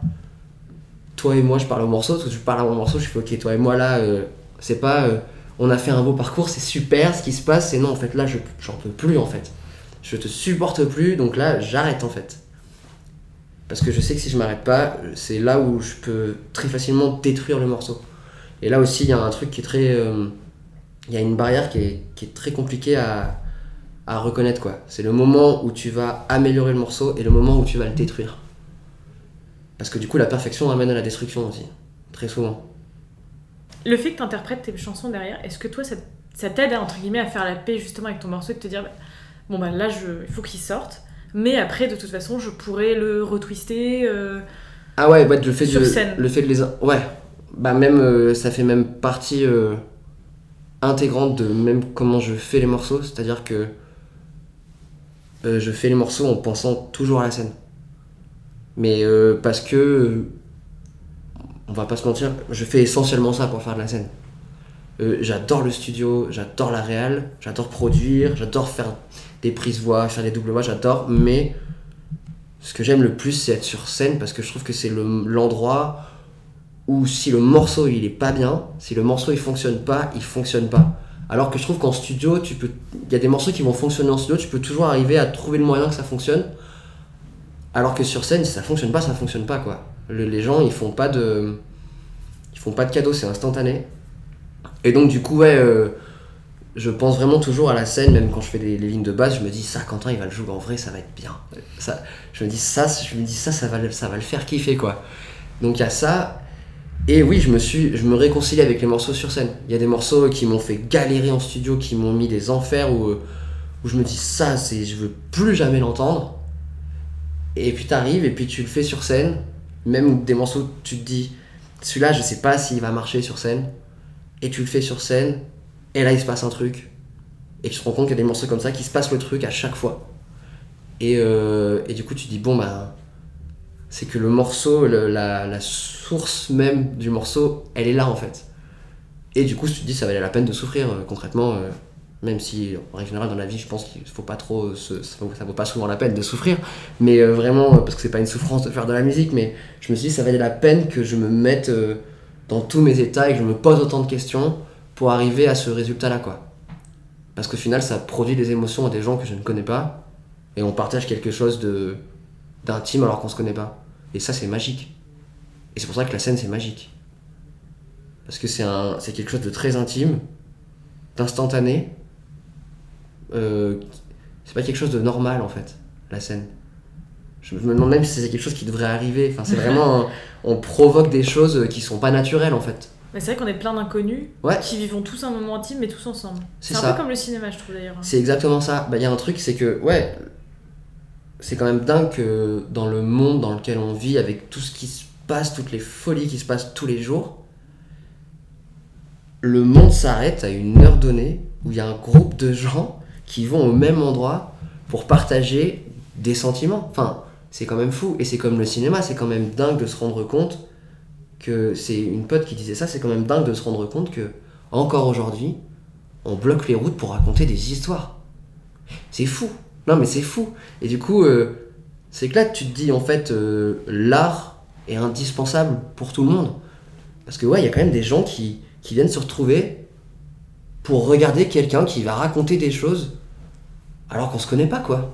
S2: toi et moi, je parle au morceau, parce que je parle à mon morceau, je fais, ok, toi et moi, là, euh, c'est pas, euh, on a fait un beau parcours, c'est super, ce qui se passe, c'est non, en fait, là, je, j'en peux plus, en fait. Je te supporte plus, donc là, j'arrête, en fait. Parce que je sais que si je m'arrête pas, c'est là où je peux très facilement détruire le morceau. Et là aussi, il y a un truc qui est très. euh, Il y a une barrière qui est, qui est très compliquée à, à reconnaître, quoi. C'est le moment où tu vas améliorer le morceau et le moment où tu vas le détruire. Parce que du coup, la perfection amène à la destruction aussi, très souvent.
S1: le fait que tu interprètes tes chansons derrière, est-ce que toi, ça, ça t'aide, entre guillemets, à faire la paix justement avec ton morceau et de te dire, bah, bon, bah là, je, il faut qu'il sorte, mais après, de toute façon, je pourrais le retwister euh,
S2: Ah ouais, ouais, le fait
S1: Sur
S2: de,
S1: scène.
S2: le fait de les, ouais, bah même, euh, ça fait même partie euh, intégrante de même comment je fais les morceaux, c'est-à-dire que je fais les morceaux en pensant toujours à la scène. Mais euh, parce que, on va pas se mentir, je fais essentiellement ça pour faire de la scène. Euh, j'adore le studio, j'adore la réal, j'adore produire, j'adore faire des prises voix, faire des doubles voix, j'adore, mais ce que j'aime le plus c'est être sur scène parce que je trouve que c'est le- l'endroit où si le morceau il est pas bien, si le morceau il fonctionne pas, il fonctionne pas. Alors que je trouve qu'en studio, tu peux, il y a des morceaux qui vont fonctionner en studio, tu peux toujours arriver à trouver le moyen que ça fonctionne. Alors que sur scène, si ça fonctionne pas, ça fonctionne pas quoi. Le- les gens ils font pas de, ils font pas de cadeaux, c'est instantané. Et donc du coup ouais, euh, je pense vraiment toujours à la scène, même quand je fais les, lignes de base, je me dis ça, Quentin il va le jouer en vrai, ça va être bien. Ça, je me dis ça, je me dis ça, ça va, ça va le faire kiffer quoi. Donc il y a ça. Et oui, je me suis, je me réconcilie avec les morceaux sur scène. Il y a des morceaux qui m'ont fait galérer en studio, qui m'ont mis des enfers où, où je me dis ça, c'est, je veux plus jamais l'entendre. Et puis t'arrives et puis tu le fais sur scène. Même des morceaux, tu te dis, celui-là, je sais pas s'il va marcher sur scène. Et tu le fais sur scène. Et là, il se passe un truc. Et tu te rends compte qu'il y a des morceaux comme ça qui se passent le truc à chaque fois. Et, euh, et du coup, tu te dis, bon, bah, c'est que le morceau, la source même du morceau, elle est là en fait. Et du coup, tu te dis, ça valait la peine de souffrir euh, concrètement, euh, même si en règle générale dans la vie, je pense qu'il faut pas trop, ça, vaut, vaut pas souvent la peine de souffrir, mais euh, vraiment, euh, parce que c'est pas une souffrance de faire de la musique, mais je me suis dit, ça valait la peine que je me mette euh, dans tous mes états et que je me pose autant de questions pour arriver à ce résultat-là, quoi. Parce qu'au final, ça produit des émotions à des gens que je ne connais pas, et on partage quelque chose de d'intime alors qu'on se connaît pas. Et ça, c'est magique. Et c'est pour ça que la scène, c'est magique. Parce que c'est c'est quelque chose de très intime, d'instantané. Euh, c'est pas quelque chose de normal, en fait, la scène. Je me demande même si c'est quelque chose qui devrait arriver. Enfin, c'est vraiment. [LAUGHS] un- on provoque des choses qui sont pas naturelles, en fait.
S1: Mais c'est vrai qu'on est plein d'inconnus
S2: Ouais.
S1: qui vivons tous un moment intime, mais tous ensemble.
S2: C'est
S1: un
S2: ça.
S1: peu comme le cinéma, je trouve d'ailleurs.
S2: C'est exactement ça. Bah, Il y a un truc, c'est que, ouais, c'est quand même dingue que dans le monde dans lequel on vit, avec tout ce qui se passe, toutes les folies qui se passent tous les jours, le monde s'arrête à une heure donnée où il y a un groupe de gens qui vont au même endroit pour partager des sentiments. Enfin, c'est quand même fou. Et c'est comme le cinéma, c'est quand même dingue de se rendre compte que c'est une pote qui disait ça, c'est quand même dingue de se rendre compte que, encore aujourd'hui, on bloque les routes pour raconter des histoires. C'est fou. Non, mais c'est fou. Et du coup, euh, c'est que là, tu te dis, en fait, euh, l'art est indispensable pour tout le monde. Parce que, ouais, il y a quand même des gens qui, qui viennent se retrouver pour regarder quelqu'un qui va raconter des choses alors qu'on se connaît pas, quoi.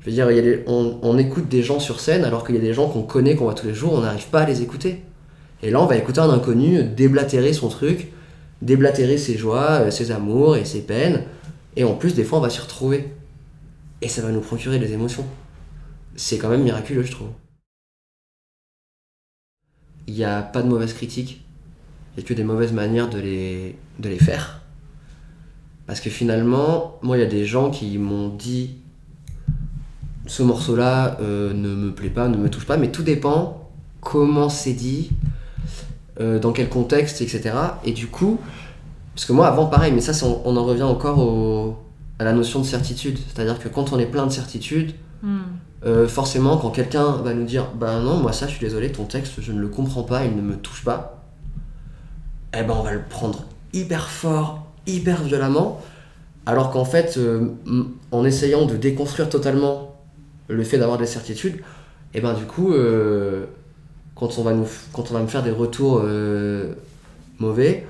S2: Je veux dire, on, écoute des gens sur scène alors qu'il y a des gens qu'on connaît, qu'on voit tous les jours, on n'arrive pas à les écouter. Et là, on va écouter un inconnu déblatérer son truc, déblatérer ses joies, euh, ses amours et ses peines. Et en plus, des fois, on va s'y retrouver. Et ça va nous procurer des émotions. C'est quand même miraculeux, je trouve. Il n'y a pas de mauvaise critique. Il n'y a que des mauvaises manières de les faire. Parce que finalement, moi, il y a des gens qui m'ont dit ce morceau-là euh, ne me plaît pas, ne me touche pas, mais tout dépend comment c'est dit, euh, dans quel contexte, etc. Et du coup, parce que moi, avant, pareil, mais ça, on, on en revient encore au- à la notion de certitude. C'est-à-dire que quand on est plein de certitude,
S1: Hmm.
S2: euh, forcément, quand quelqu'un va nous dire Bah non, moi, ça, je suis désolé, ton texte, je ne le comprends pas, il ne me touche pas, eh ben, on va le prendre hyper fort, hyper violemment. Alors qu'en fait, euh, en essayant de déconstruire totalement le fait d'avoir des certitudes, et ben, du coup, euh, quand, on va nous, me faire des retours euh, mauvais,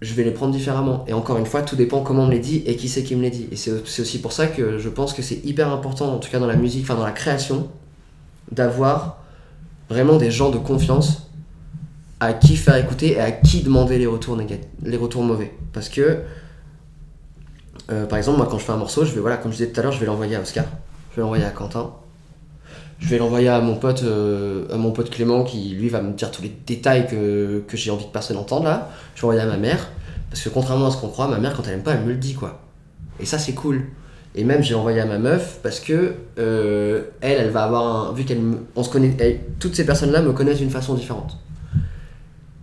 S2: je vais les prendre différemment. Et encore une fois, tout dépend comment on me les dit et qui c'est qui me les dit. Et c'est aussi pour ça que je pense que c'est hyper important, en tout cas dans la musique, enfin dans la création, d'avoir vraiment des gens de confiance à qui faire écouter et à qui demander les retours les retours mauvais. Parce que, euh, par exemple, moi quand je fais un morceau, je vais, voilà, comme je disais tout à l'heure, je vais l'envoyer à Oscar, je vais l'envoyer à Quentin. je vais l'envoyer à mon pote euh, à mon pote Clément qui lui va me dire tous les détails que, que j'ai envie que personne n'entende là. Je vais envoyer à ma mère parce que contrairement à ce qu'on croit, ma mère quand elle aime pas, elle me le dit quoi. Et ça c'est cool. Et même j'ai envoyé à ma meuf parce que euh, elle, elle va avoir un, vu qu'elle, on se connaît, toutes ces personnes-là me connaissent d'une façon différente.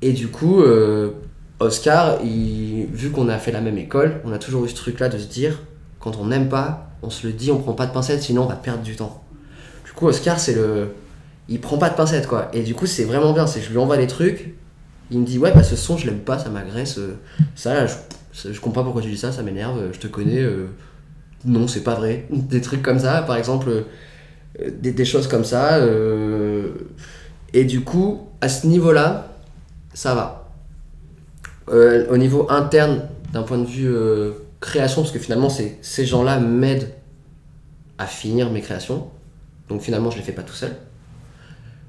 S2: Et du coup, euh, Oscar, vu qu'on a fait la même école, on a toujours eu ce truc-là de se dire, quand on n'aime pas, on se le dit, on prend pas de pincettes, sinon on va perdre du temps. Du coup, Oscar, c'est le, il prend pas de pincettes quoi. Et du coup, c'est vraiment bien. C'est je lui envoie des trucs, il me dit ouais bah ce son je l'aime pas, ça m'agresse, euh, ça là, je, comprends pas pourquoi tu dis ça, ça m'énerve, euh, je te connais. non, c'est pas vrai. [LAUGHS] Des trucs comme ça, par exemple, des, des choses comme ça. et du coup, à ce niveau-là, ça va. Euh, au niveau interne, d'un point de vue euh, création, parce que finalement, ces gens-là m'aident à finir mes créations. Donc finalement, je les fais pas tout seul.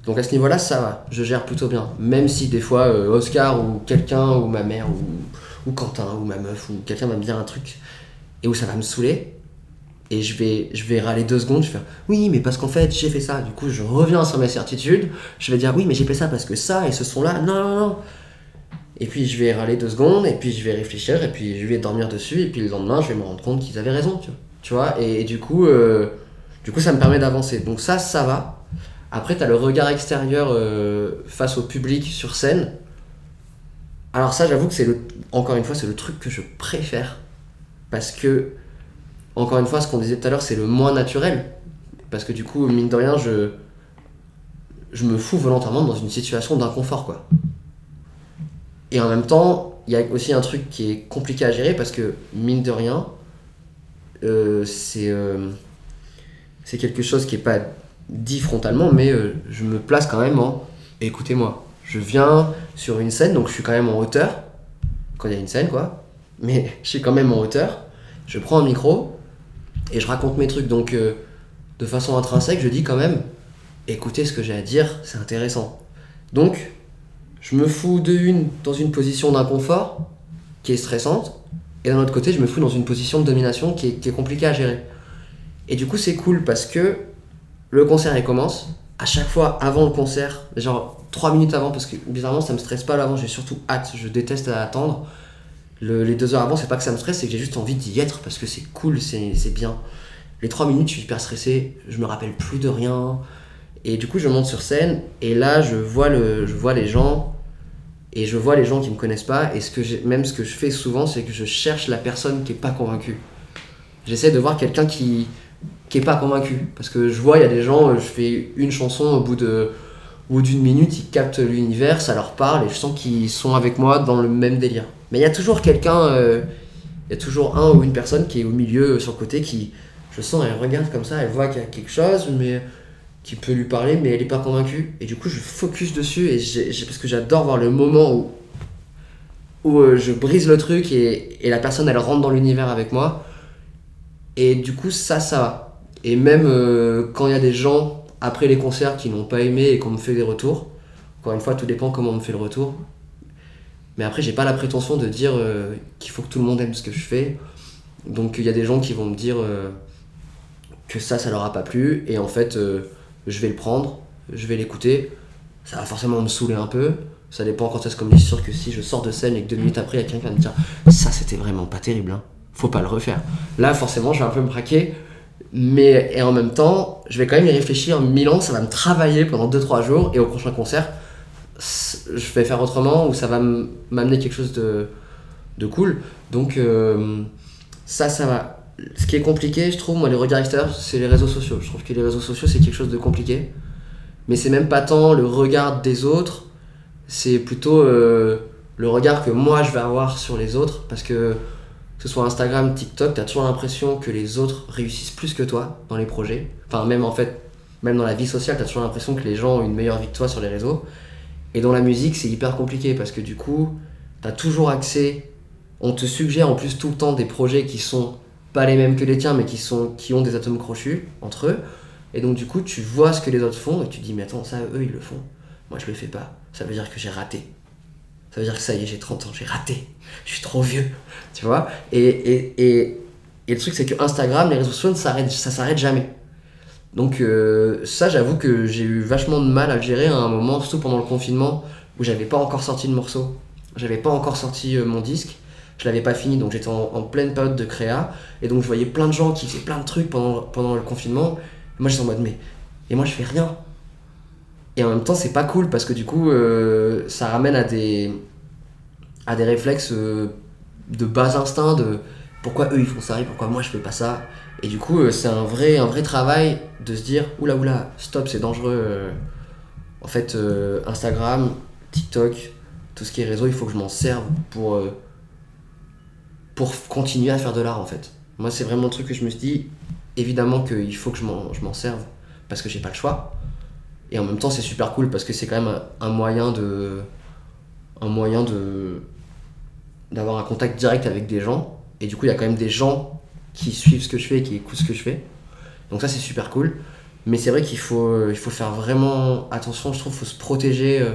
S2: Donc à ce niveau-là, ça va. Je gère plutôt bien. Même si des fois, euh, Oscar ou quelqu'un, ou ma mère, ou, ou Quentin, ou ma meuf, ou quelqu'un va me dire un truc, et où ça va me saouler, et je vais, je vais râler deux secondes, je vais faire oui, mais parce qu'en fait, j'ai fait ça. Du coup, je reviens sur mes certitudes, je vais dire oui, mais j'ai fait ça parce que ça, et ce son-là, non, non, non. Et puis je vais râler deux secondes, et puis je vais réfléchir, et puis je vais dormir dessus, et puis le lendemain, je vais me rendre compte qu'ils avaient raison, tu vois. Tu vois et, et du coup, euh, du coup, ça me permet d'avancer. Donc ça, ça va. Après, tu as le regard extérieur euh, face au public sur scène. Alors ça, j'avoue que c'est le, encore une fois, c'est le truc que je préfère. Parce que, encore une fois, ce qu'on disait tout à l'heure, c'est le moins naturel. Parce que du coup, mine de rien, je, je me fous volontairement dans une situation d'inconfort, quoi. Et en même temps, il y a aussi un truc qui est compliqué à gérer parce que, mine de rien, euh, c'est euh, c'est quelque chose qui est pas dit frontalement, mais euh, je me place quand même en écoutez-moi. Je viens sur une scène, donc je suis quand même en hauteur, quand il y a une scène, quoi. Mais [LAUGHS] je suis quand même en hauteur. Je prends un micro et je raconte mes trucs. Donc, euh, de façon intrinsèque, je dis quand même écoutez ce que j'ai à dire, c'est intéressant. Donc, je me fous de une dans une position d'inconfort qui est stressante, et d'un autre côté, je me fous dans une position de domination qui est, compliquée à gérer. Et du coup, c'est cool parce que le concert il commence. À chaque fois avant le concert, genre 3 minutes avant, parce que bizarrement ça me stresse pas l'avant, j'ai surtout hâte, je déteste attendre. Le- les deux heures avant, c'est pas que ça me stresse, c'est que j'ai juste envie d'y être parce que c'est cool, c'est bien. Les 3 minutes, je suis hyper stressé, je me rappelle plus de rien. Et du coup, je monte sur scène et là, je vois, le, je vois les gens et je vois les gens qui me connaissent pas. Et ce que même ce que je fais souvent, c'est que je cherche la personne qui est pas convaincue. J'essaie de voir quelqu'un qui, qui est pas convaincu. Parce que je vois, il y a des gens, je fais une chanson au bout de au bout d'une minute, ils captent l'univers, ça leur parle et je sens qu'ils sont avec moi dans le même délire. Mais il y a toujours quelqu'un, euh, il y a toujours un ou une personne qui est au milieu, euh, sur le côté, qui, je sens, elle regarde comme ça, elle voit qu'il y a quelque chose, mais qui peut lui parler, mais elle est pas convaincue. Et du coup, je focus dessus et j'ai, parce que j'adore voir le moment où euh, je brise le truc et, la personne elle rentre dans l'univers avec moi. Et du coup, ça, ça va. Et même quand il y a des gens après les concerts qui n'ont pas aimé et qu'on me fait des retours, encore une fois, tout dépend comment on me fait le retour. Mais après, j'ai pas la prétention de dire euh, qu'il faut que tout le monde aime ce que je fais. Donc il y a des gens qui vont me dire euh, que ça, ça leur a pas plu. Et en fait, euh, je vais le prendre, je vais l'écouter. Ça va forcément me saouler un peu. Ça dépend quand est-ce qu'on me dit sûr que si je sors de scène et que deux minutes après, il y a quelqu'un qui va me dire ça, c'était vraiment pas terrible. Hein. Faut pas le refaire. Là, forcément, je vais un peu me braquer. Mais et en même temps, je vais quand même y réfléchir mille ans. Ça va me travailler pendant 2-3 jours. Et au prochain concert, je vais faire autrement ou ça va m'amener quelque chose de, de cool. Donc, euh, ça, ça va. Ce qui est compliqué, je trouve, moi, les regards extérieurs, c'est les réseaux sociaux. Je trouve que les réseaux sociaux, c'est quelque chose de compliqué. Mais c'est même pas tant le regard des autres, c'est plutôt euh, le regard que moi je vais avoir sur les autres. Parce que, que ce soit Instagram, TikTok, t'as toujours l'impression que les autres réussissent plus que toi dans les projets. Enfin, même en fait, même dans la vie sociale, t'as toujours l'impression que les gens ont une meilleure vie que toi sur les réseaux. Et dans la musique, c'est hyper compliqué parce que du coup, t'as toujours accès. On te suggère en plus tout le temps des projets qui sont pas les mêmes que les tiens, mais qui, sont, qui ont des atomes crochus entre eux. Et donc, du coup, tu vois ce que les autres font et tu dis, mais attends, ça, eux, ils le font. Moi, je le fais pas. Ça veut dire que j'ai raté. Ça veut dire que ça y est, j'ai 30 ans, j'ai raté. Je suis trop vieux. Tu vois? Et, et, et, et le truc, c'est que Instagram, les réseaux sociaux, ça s'arrête jamais. Donc euh, ça, j'avoue que j'ai eu vachement de mal à le gérer à un moment, surtout pendant le confinement, où j'avais pas encore sorti de morceau. J'avais pas encore sorti euh, mon disque. Je l'avais pas fini, donc j'étais en, pleine période de créa. Et donc je voyais plein de gens qui faisaient plein de trucs pendant, pendant le confinement. Moi j'étais en mode mais... Et moi je fais rien. Et en même temps c'est pas cool parce que du coup euh, ça ramène à des... à des réflexes de bas instinct de pourquoi eux ils font ça et pourquoi moi je fais pas ça. Et du coup euh, c'est un vrai, un vrai travail de se dire oula oula stop c'est dangereux. euh. En fait euh, Instagram, TikTok, tout ce qui est réseau il faut que je m'en serve pour... pour continuer à faire de l'art en fait. Moi c'est vraiment le truc que je me suis dit, évidemment qu'il faut que je m'en, je m'en serve parce que j'ai pas le choix. Et en même temps c'est super cool parce que c'est quand même un, un moyen de... un moyen de... d'avoir un contact direct avec des gens. Et du coup il y a quand même des gens qui suivent ce que je fais et qui écoutent ce que je fais. Donc ça c'est super cool. Mais c'est vrai qu'il faut, euh, il faut faire vraiment attention, je trouve, il faut se protéger euh,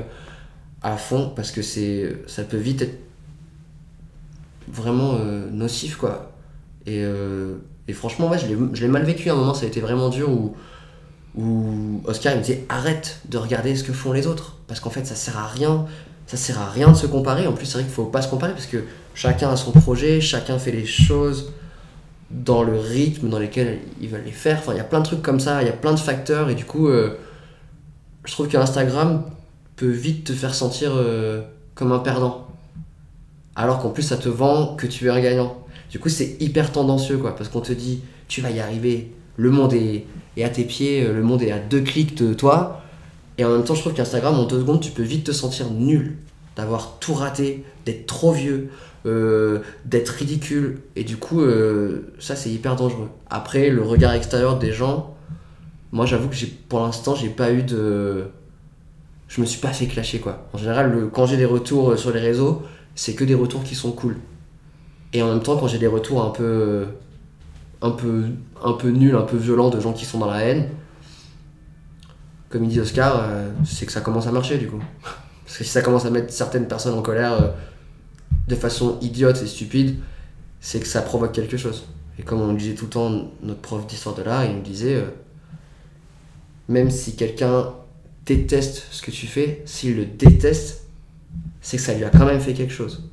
S2: à fond parce que ça peut vite être vraiment euh, nocif quoi. Et, et franchement, ouais, je l'ai je l'ai mal vécu à un moment, ça a été vraiment dur où, où Oscar il me disait arrête de regarder ce que font les autres parce qu'en fait ça sert à rien, ça sert à rien de se comparer. En plus, c'est vrai qu'il faut pas se comparer parce que chacun a son projet, chacun fait les choses dans le rythme dans lequel ils veulent les faire. Enfin, il y a plein de trucs comme ça, il y a plein de facteurs et du coup, euh, je trouve que Instagram peut vite te faire sentir euh, comme un perdant. Alors qu'en plus, ça te vend que tu es un gagnant. Du coup, c'est hyper tendancieux, quoi, parce qu'on te dit, tu vas y arriver, le monde est, est à tes pieds, euh, le monde est à deux clics de toi. Et en même temps, je trouve qu'Instagram, en deux secondes, tu peux vite te sentir nul, d'avoir tout raté, d'être trop vieux, euh, d'être ridicule. Et du coup, euh, ça, c'est hyper dangereux. Après, le regard extérieur des gens, moi, j'avoue que pour l'instant, j'ai pas eu de. Je me suis pas fait clasher, quoi. En général, quand j'ai des retours euh, sur les réseaux, c'est que des retours qui sont cool. Et en même temps, quand j'ai des retours un peu, un peu, un peu nuls, un peu violents de gens qui sont dans la haine, comme il dit Oscar, c'est que ça commence à marcher du coup. [LAUGHS] Parce que si ça commence à mettre certaines personnes en colère de façon idiote et stupide, c'est que ça provoque quelque chose. Et comme on disait tout le temps, notre prof d'histoire de l'art, il nous disait, euh, même si quelqu'un déteste ce que tu fais, s'il le déteste, c'est que ça lui a quand même fait quelque chose.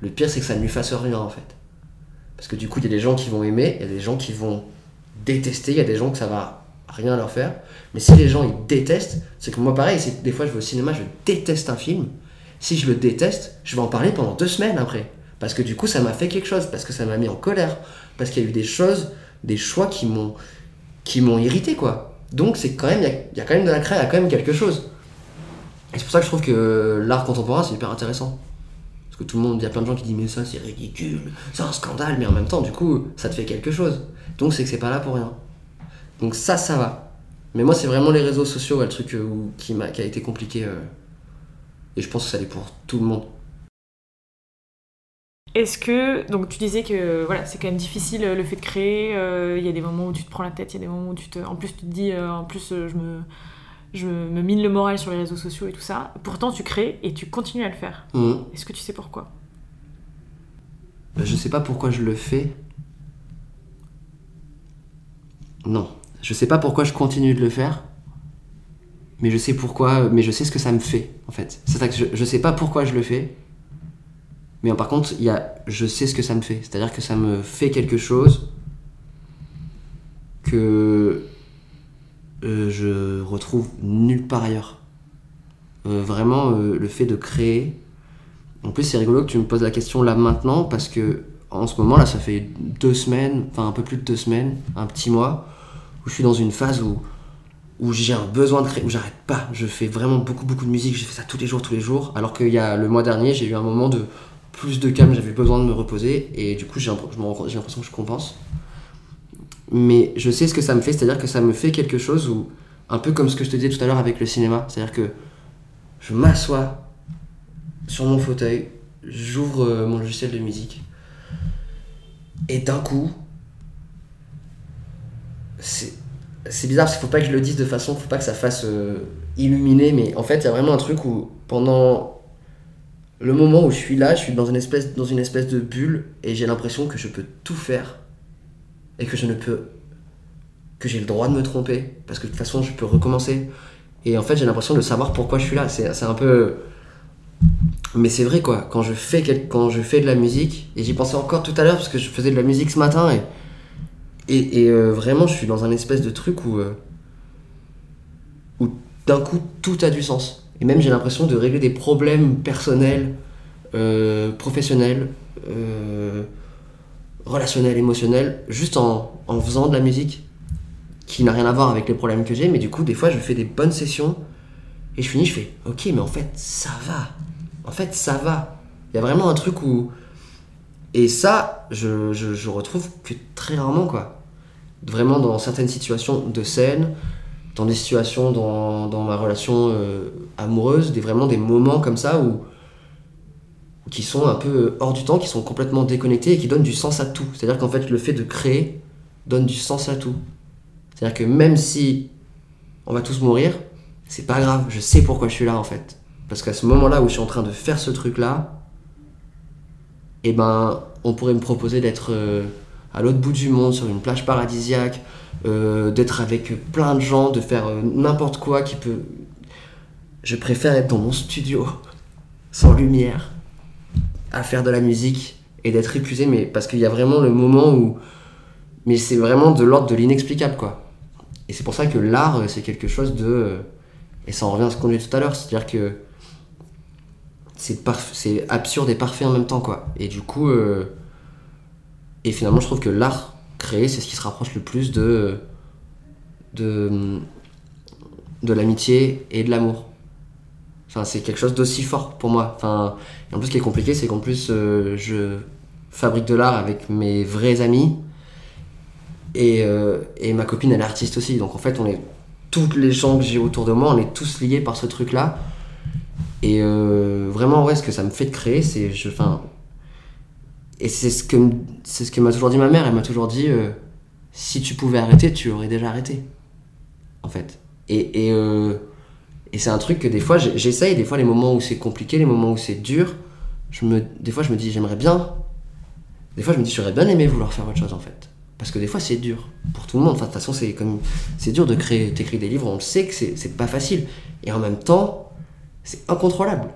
S2: Le pire, c'est que ça ne lui fasse rien en fait. Parce que du coup, il y a des gens qui vont aimer, il y a des gens qui vont détester, il y a des gens que ça va rien leur faire. Mais si les gens ils détestent, c'est que moi pareil, des fois je vais au cinéma, je déteste un film. Si je le déteste, je vais en parler pendant deux semaines après. Parce que du coup, ça m'a fait quelque chose, parce que ça m'a mis en colère, parce qu'il y a eu des choses, des choix qui m'ont qui m'ont irrité quoi. Donc c'est quand même, il y a, a quand même de la créa, il y a quand même quelque chose. Et c'est pour ça que je trouve que l'art contemporain c'est hyper intéressant. Parce que tout le monde, il y a plein de gens qui disent mais ça c'est ridicule, c'est un scandale, mais en même temps du coup ça te fait quelque chose. Donc c'est que c'est pas là pour rien. Donc ça, ça va. Mais moi c'est vraiment les réseaux sociaux, ouais, le truc euh, qui, m'a, qui a été compliqué. euh. Et je pense que ça l'est pour tout le monde.
S1: Est-ce que, donc tu disais que voilà, c'est quand même difficile euh, le fait de créer, euh, il y a des moments où tu te prends la tête, il y a des moments où tu te... En plus tu te dis, euh, en plus euh, je me, je me mine le moral sur les réseaux sociaux et tout ça. Pourtant tu crées et tu continues à le faire.
S2: Mhm.
S1: Est-ce que tu sais pourquoi?
S2: Je sais pas pourquoi je le fais. Non. Je sais pas pourquoi je continue de le faire. Mais je sais pourquoi. Mais je sais ce que ça me fait, en fait. C'est ça que je, je sais pas pourquoi je le fais. Mais par contre, y a, je sais ce que ça me fait. C'est-à-dire que ça me fait quelque chose que euh, je retrouve nulle part ailleurs. Euh, vraiment, euh, le fait de créer. En plus, c'est rigolo que tu me poses la question là maintenant parce que en ce moment là, ça fait deux semaines, enfin un peu plus de deux semaines, un petit mois, où je suis dans une phase où où j'ai un besoin de créer, où j'arrête pas. Je fais vraiment beaucoup beaucoup de musique. J'ai fait ça tous les jours, tous les jours. Alors qu'il y a le mois dernier, j'ai eu un moment de plus de calme. J'avais besoin de me reposer et du coup, j'ai l'impression que je compense. Mais je sais ce que ça me fait, c'est-à-dire que ça me fait quelque chose où un peu comme ce que je te disais tout à l'heure avec le cinéma, c'est-à-dire que je m'assois sur mon fauteuil, j'ouvre euh, mon logiciel de musique, et d'un coup, c'est c'est bizarre parce qu'il faut pas que je le dise de façon, faut pas que ça fasse euh, illuminer, mais en fait, il y a vraiment un truc où pendant le moment où je suis là, je suis dans une espèce, dans une espèce de bulle et j'ai l'impression que je peux tout faire et que je ne peux que j'ai le droit de me tromper, parce que de toute façon, je peux recommencer. Et en fait, j'ai l'impression de savoir pourquoi je suis là. C'est un peu. Mais c'est vrai, quoi. Quand je, fais quand je fais de la musique, et j'y pensais encore tout à l'heure, parce que je faisais de la musique ce matin, et, et, euh, vraiment, je suis dans un espèce de truc où. euh, où d'un coup, tout a du sens. Et même, j'ai l'impression de régler des problèmes personnels, euh, professionnels, relationnels, émotionnels, juste en, en faisant de la musique qui n'a rien à voir avec les problèmes que j'ai, mais du coup, des fois, je fais des bonnes sessions et je finis, je fais Ok, mais en fait, ça va. En fait, ça va. Il y a vraiment un truc où. Et ça, je, je retrouve que très rarement, quoi. Vraiment dans certaines situations de scène, dans des situations dans, dans ma relation euh, amoureuse, des, vraiment des moments comme ça où. qui sont un peu hors du temps, qui sont complètement déconnectés et qui donnent du sens à tout. C'est-à-dire qu'en fait, le fait de créer donne du sens à tout. C'est-à-dire que même si on va tous mourir, c'est pas grave, je sais pourquoi je suis là en fait. Parce qu'à ce moment-là où je suis en train de faire ce truc-là, eh ben, on pourrait me proposer d'être euh, à l'autre bout du monde, sur une plage paradisiaque, euh, d'être avec plein de gens, de faire euh, n'importe quoi qui peut. Je préfère être dans mon studio, [LAUGHS] sans lumière, à faire de la musique et d'être épuisé, mais parce qu'il y a vraiment le moment où. Mais c'est vraiment de l'ordre de l'inexplicable, quoi. Et c'est pour ça que l'art, euh, c'est quelque chose de. Et ça en revient à ce qu'on dit tout à l'heure, c'est-à-dire que c'est absurde et parfait en même temps, quoi. Et du coup. Et finalement, je trouve que l'art créé, c'est ce qui se rapproche le plus de. de. l'amitié et de l'amour. Enfin, c'est quelque chose d'aussi fort pour moi. En plus, ce qui est compliqué, c'est qu'en plus, euh, je fabrique de l'art avec mes vrais amis. Et, euh, et ma copine, elle est artiste aussi. Donc en fait, on est toutes les gens que j'ai autour de moi, on est tous liés par ce truc-là. Et euh, vraiment, ouais, ce que ça me fait de créer, c'est. Et c'est ce que c'est ce que m'a toujours dit ma mère. Elle m'a toujours dit euh, si tu pouvais arrêter, tu aurais déjà arrêté. En fait. Et, et, euh, et c'est un truc que des fois, j'essaye, des fois, les moments où c'est compliqué, les moments où c'est dur, je me, des fois, je me dis j'aimerais bien. Des fois, je me dis j'aurais bien aimé vouloir faire autre chose en fait. Parce que des fois, c'est dur pour tout le monde. Enfin, de toute façon, c'est comme c'est dur de créer, t'écris des livres, on le sait que c'est pas facile. Et en même temps, c'est incontrôlable.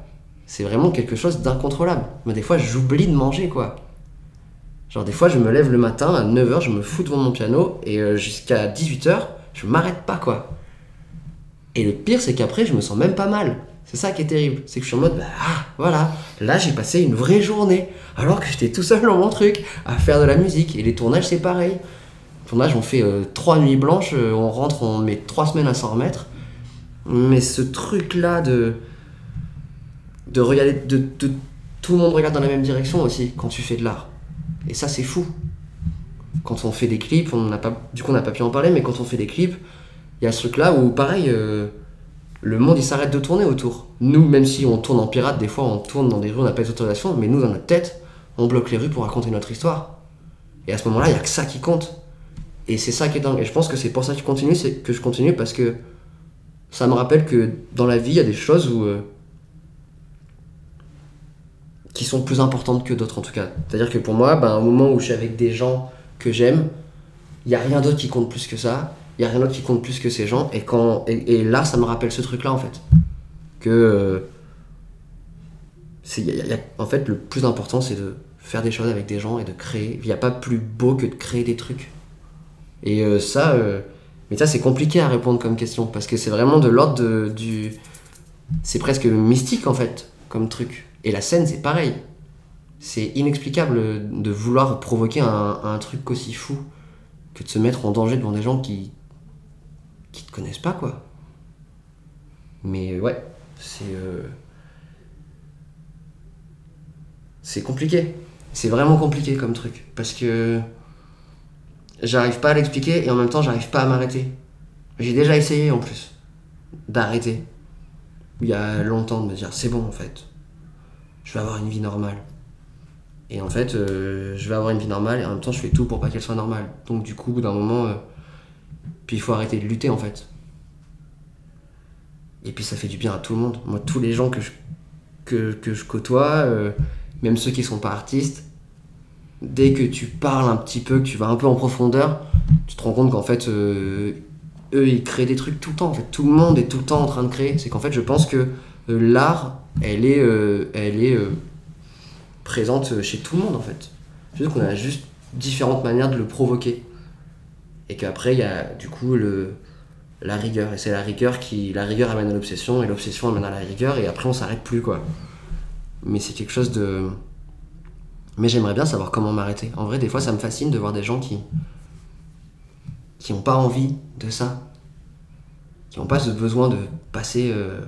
S2: C'est vraiment quelque chose d'incontrôlable. Mais des fois, j'oublie de manger, quoi. Genre, des fois, je me lève le matin, à 9h, je me fous devant mon piano, et euh, jusqu'à 18h, je m'arrête pas, quoi. Et le pire, c'est qu'après, je me sens même pas mal. C'est ça qui est terrible. C'est que je suis en mode, bah, ah, voilà, là, j'ai passé une vraie journée, alors que j'étais tout seul dans mon truc, à faire de la musique. Et les tournages, c'est pareil. Les tournages, on fait euh, trois nuits blanches, euh, on rentre, on met trois semaines à s'en remettre. Mais ce truc-là de. de regarder. De, de- tout le monde regarde dans la même direction aussi quand tu fais de l'art. Et ça, c'est fou. Quand on fait des clips, on pas, du coup, on n'a pas pu en parler, mais quand on fait des clips, il y a ce truc-là où, pareil, euh, le monde il s'arrête de tourner autour. Nous, même si on tourne en pirate, des fois on tourne dans des rues, on n'a pas d'autorisation, mais nous, dans notre tête, on bloque les rues pour raconter notre histoire. Et à ce moment-là, il n'y a que ça qui compte. Et c'est ça qui est dingue. Et je pense que c'est pour ça que je continue, c'est que je continue parce que ça me rappelle que dans la vie, il y a des choses où. euh, qui sont plus importantes que d'autres en tout cas. C'est-à-dire que pour moi, ben, au moment où je suis avec des gens que j'aime, il n'y a rien d'autre qui compte plus que ça. Il n'y a rien d'autre qui compte plus que ces gens. Et, quand, et, là, ça me rappelle ce truc-là en fait. Que. euh, y en fait, le plus important, c'est de faire des choses avec des gens et de créer. Il n'y a pas plus beau que de créer des trucs. Et euh, ça. euh, mais ça, c'est compliqué à répondre comme question. Parce que c'est vraiment de l'ordre du. C'est presque mystique en fait, comme truc. Et la scène, c'est pareil. C'est inexplicable de vouloir provoquer un, truc aussi fou que de se mettre en danger devant des gens qui. qui te connaissent pas, quoi. Mais ouais, c'est. euh, C'est compliqué. C'est vraiment compliqué comme truc. Parce que. J'arrive pas à l'expliquer et en même temps, j'arrive pas à m'arrêter. J'ai déjà essayé en plus d'arrêter. Il y a longtemps de me dire c'est bon en fait. Je vais avoir une vie normale. Et en fait, euh, je vais avoir une vie normale et en même temps, je fais tout pour pas qu'elle soit normale. Donc, du coup, au bout d'un moment, euh, puis il faut arrêter de lutter en fait. Et puis, ça fait du bien à tout le monde. Moi, tous les gens que je, que, que je côtoie, euh, même ceux qui sont pas artistes, dès que tu parles un petit peu, que tu vas un peu en profondeur, tu te rends compte qu'en fait, eux, ils créent des trucs tout le temps. En fait, tout le monde est tout le temps en train de créer. C'est qu'en fait, je pense que l'art, elle est, euh, elle est euh, présente chez tout le monde, en fait. Juste qu'on a juste différentes manières de le provoquer. Et qu'après, il y a du coup le, la rigueur. Et c'est la rigueur qui. La rigueur amène à l'obsession, et l'obsession amène à la rigueur, et après, on s'arrête plus, quoi. Mais c'est quelque chose de. Mais j'aimerais bien savoir comment m'arrêter. En vrai, des fois, ça me fascine de voir des gens qui. qui n'ont pas envie de ça. Qui n'ont pas ce besoin de passer euh,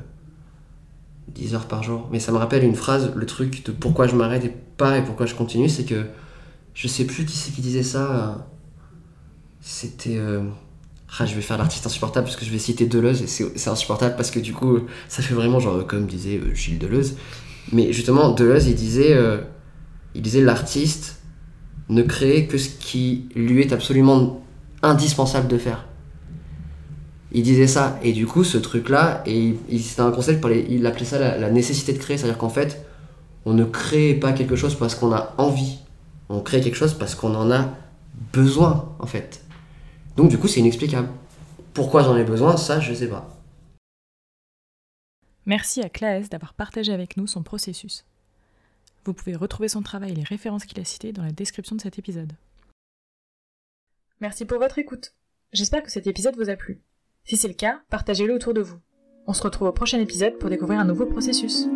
S2: 10 heures par jour. Mais ça me rappelle une phrase, le truc de pourquoi je m'arrête et pas et pourquoi je continue, c'est que je sais plus qui c'est qui disait ça. euh, C'était. euh, Ah, je vais faire l'artiste insupportable parce que je vais citer Deleuze et c'est insupportable parce que du coup, ça fait vraiment genre comme disait euh, Gilles Deleuze. Mais justement, Deleuze, il disait, il disait l'artiste ne crée que ce qui lui est absolument indispensable de faire. Il disait ça, et du coup, ce truc-là, et il- c'était un concept, il appelait ça la, la nécessité de créer, c'est-à-dire qu'en fait, on ne crée pas quelque chose parce qu'on a envie, on crée quelque chose parce qu'on en a besoin, en fait. Donc, du coup, c'est inexplicable. Pourquoi j'en ai besoin, ça, je sais pas.
S1: Merci à Claes d'avoir partagé avec nous son processus. Vous pouvez retrouver son travail et les références qu'il a citées dans la description de cet épisode. Merci pour votre écoute. J'espère que cet épisode vous a plu. Si c'est le cas, partagez-le autour de vous. On se retrouve au prochain épisode pour découvrir un nouveau processus.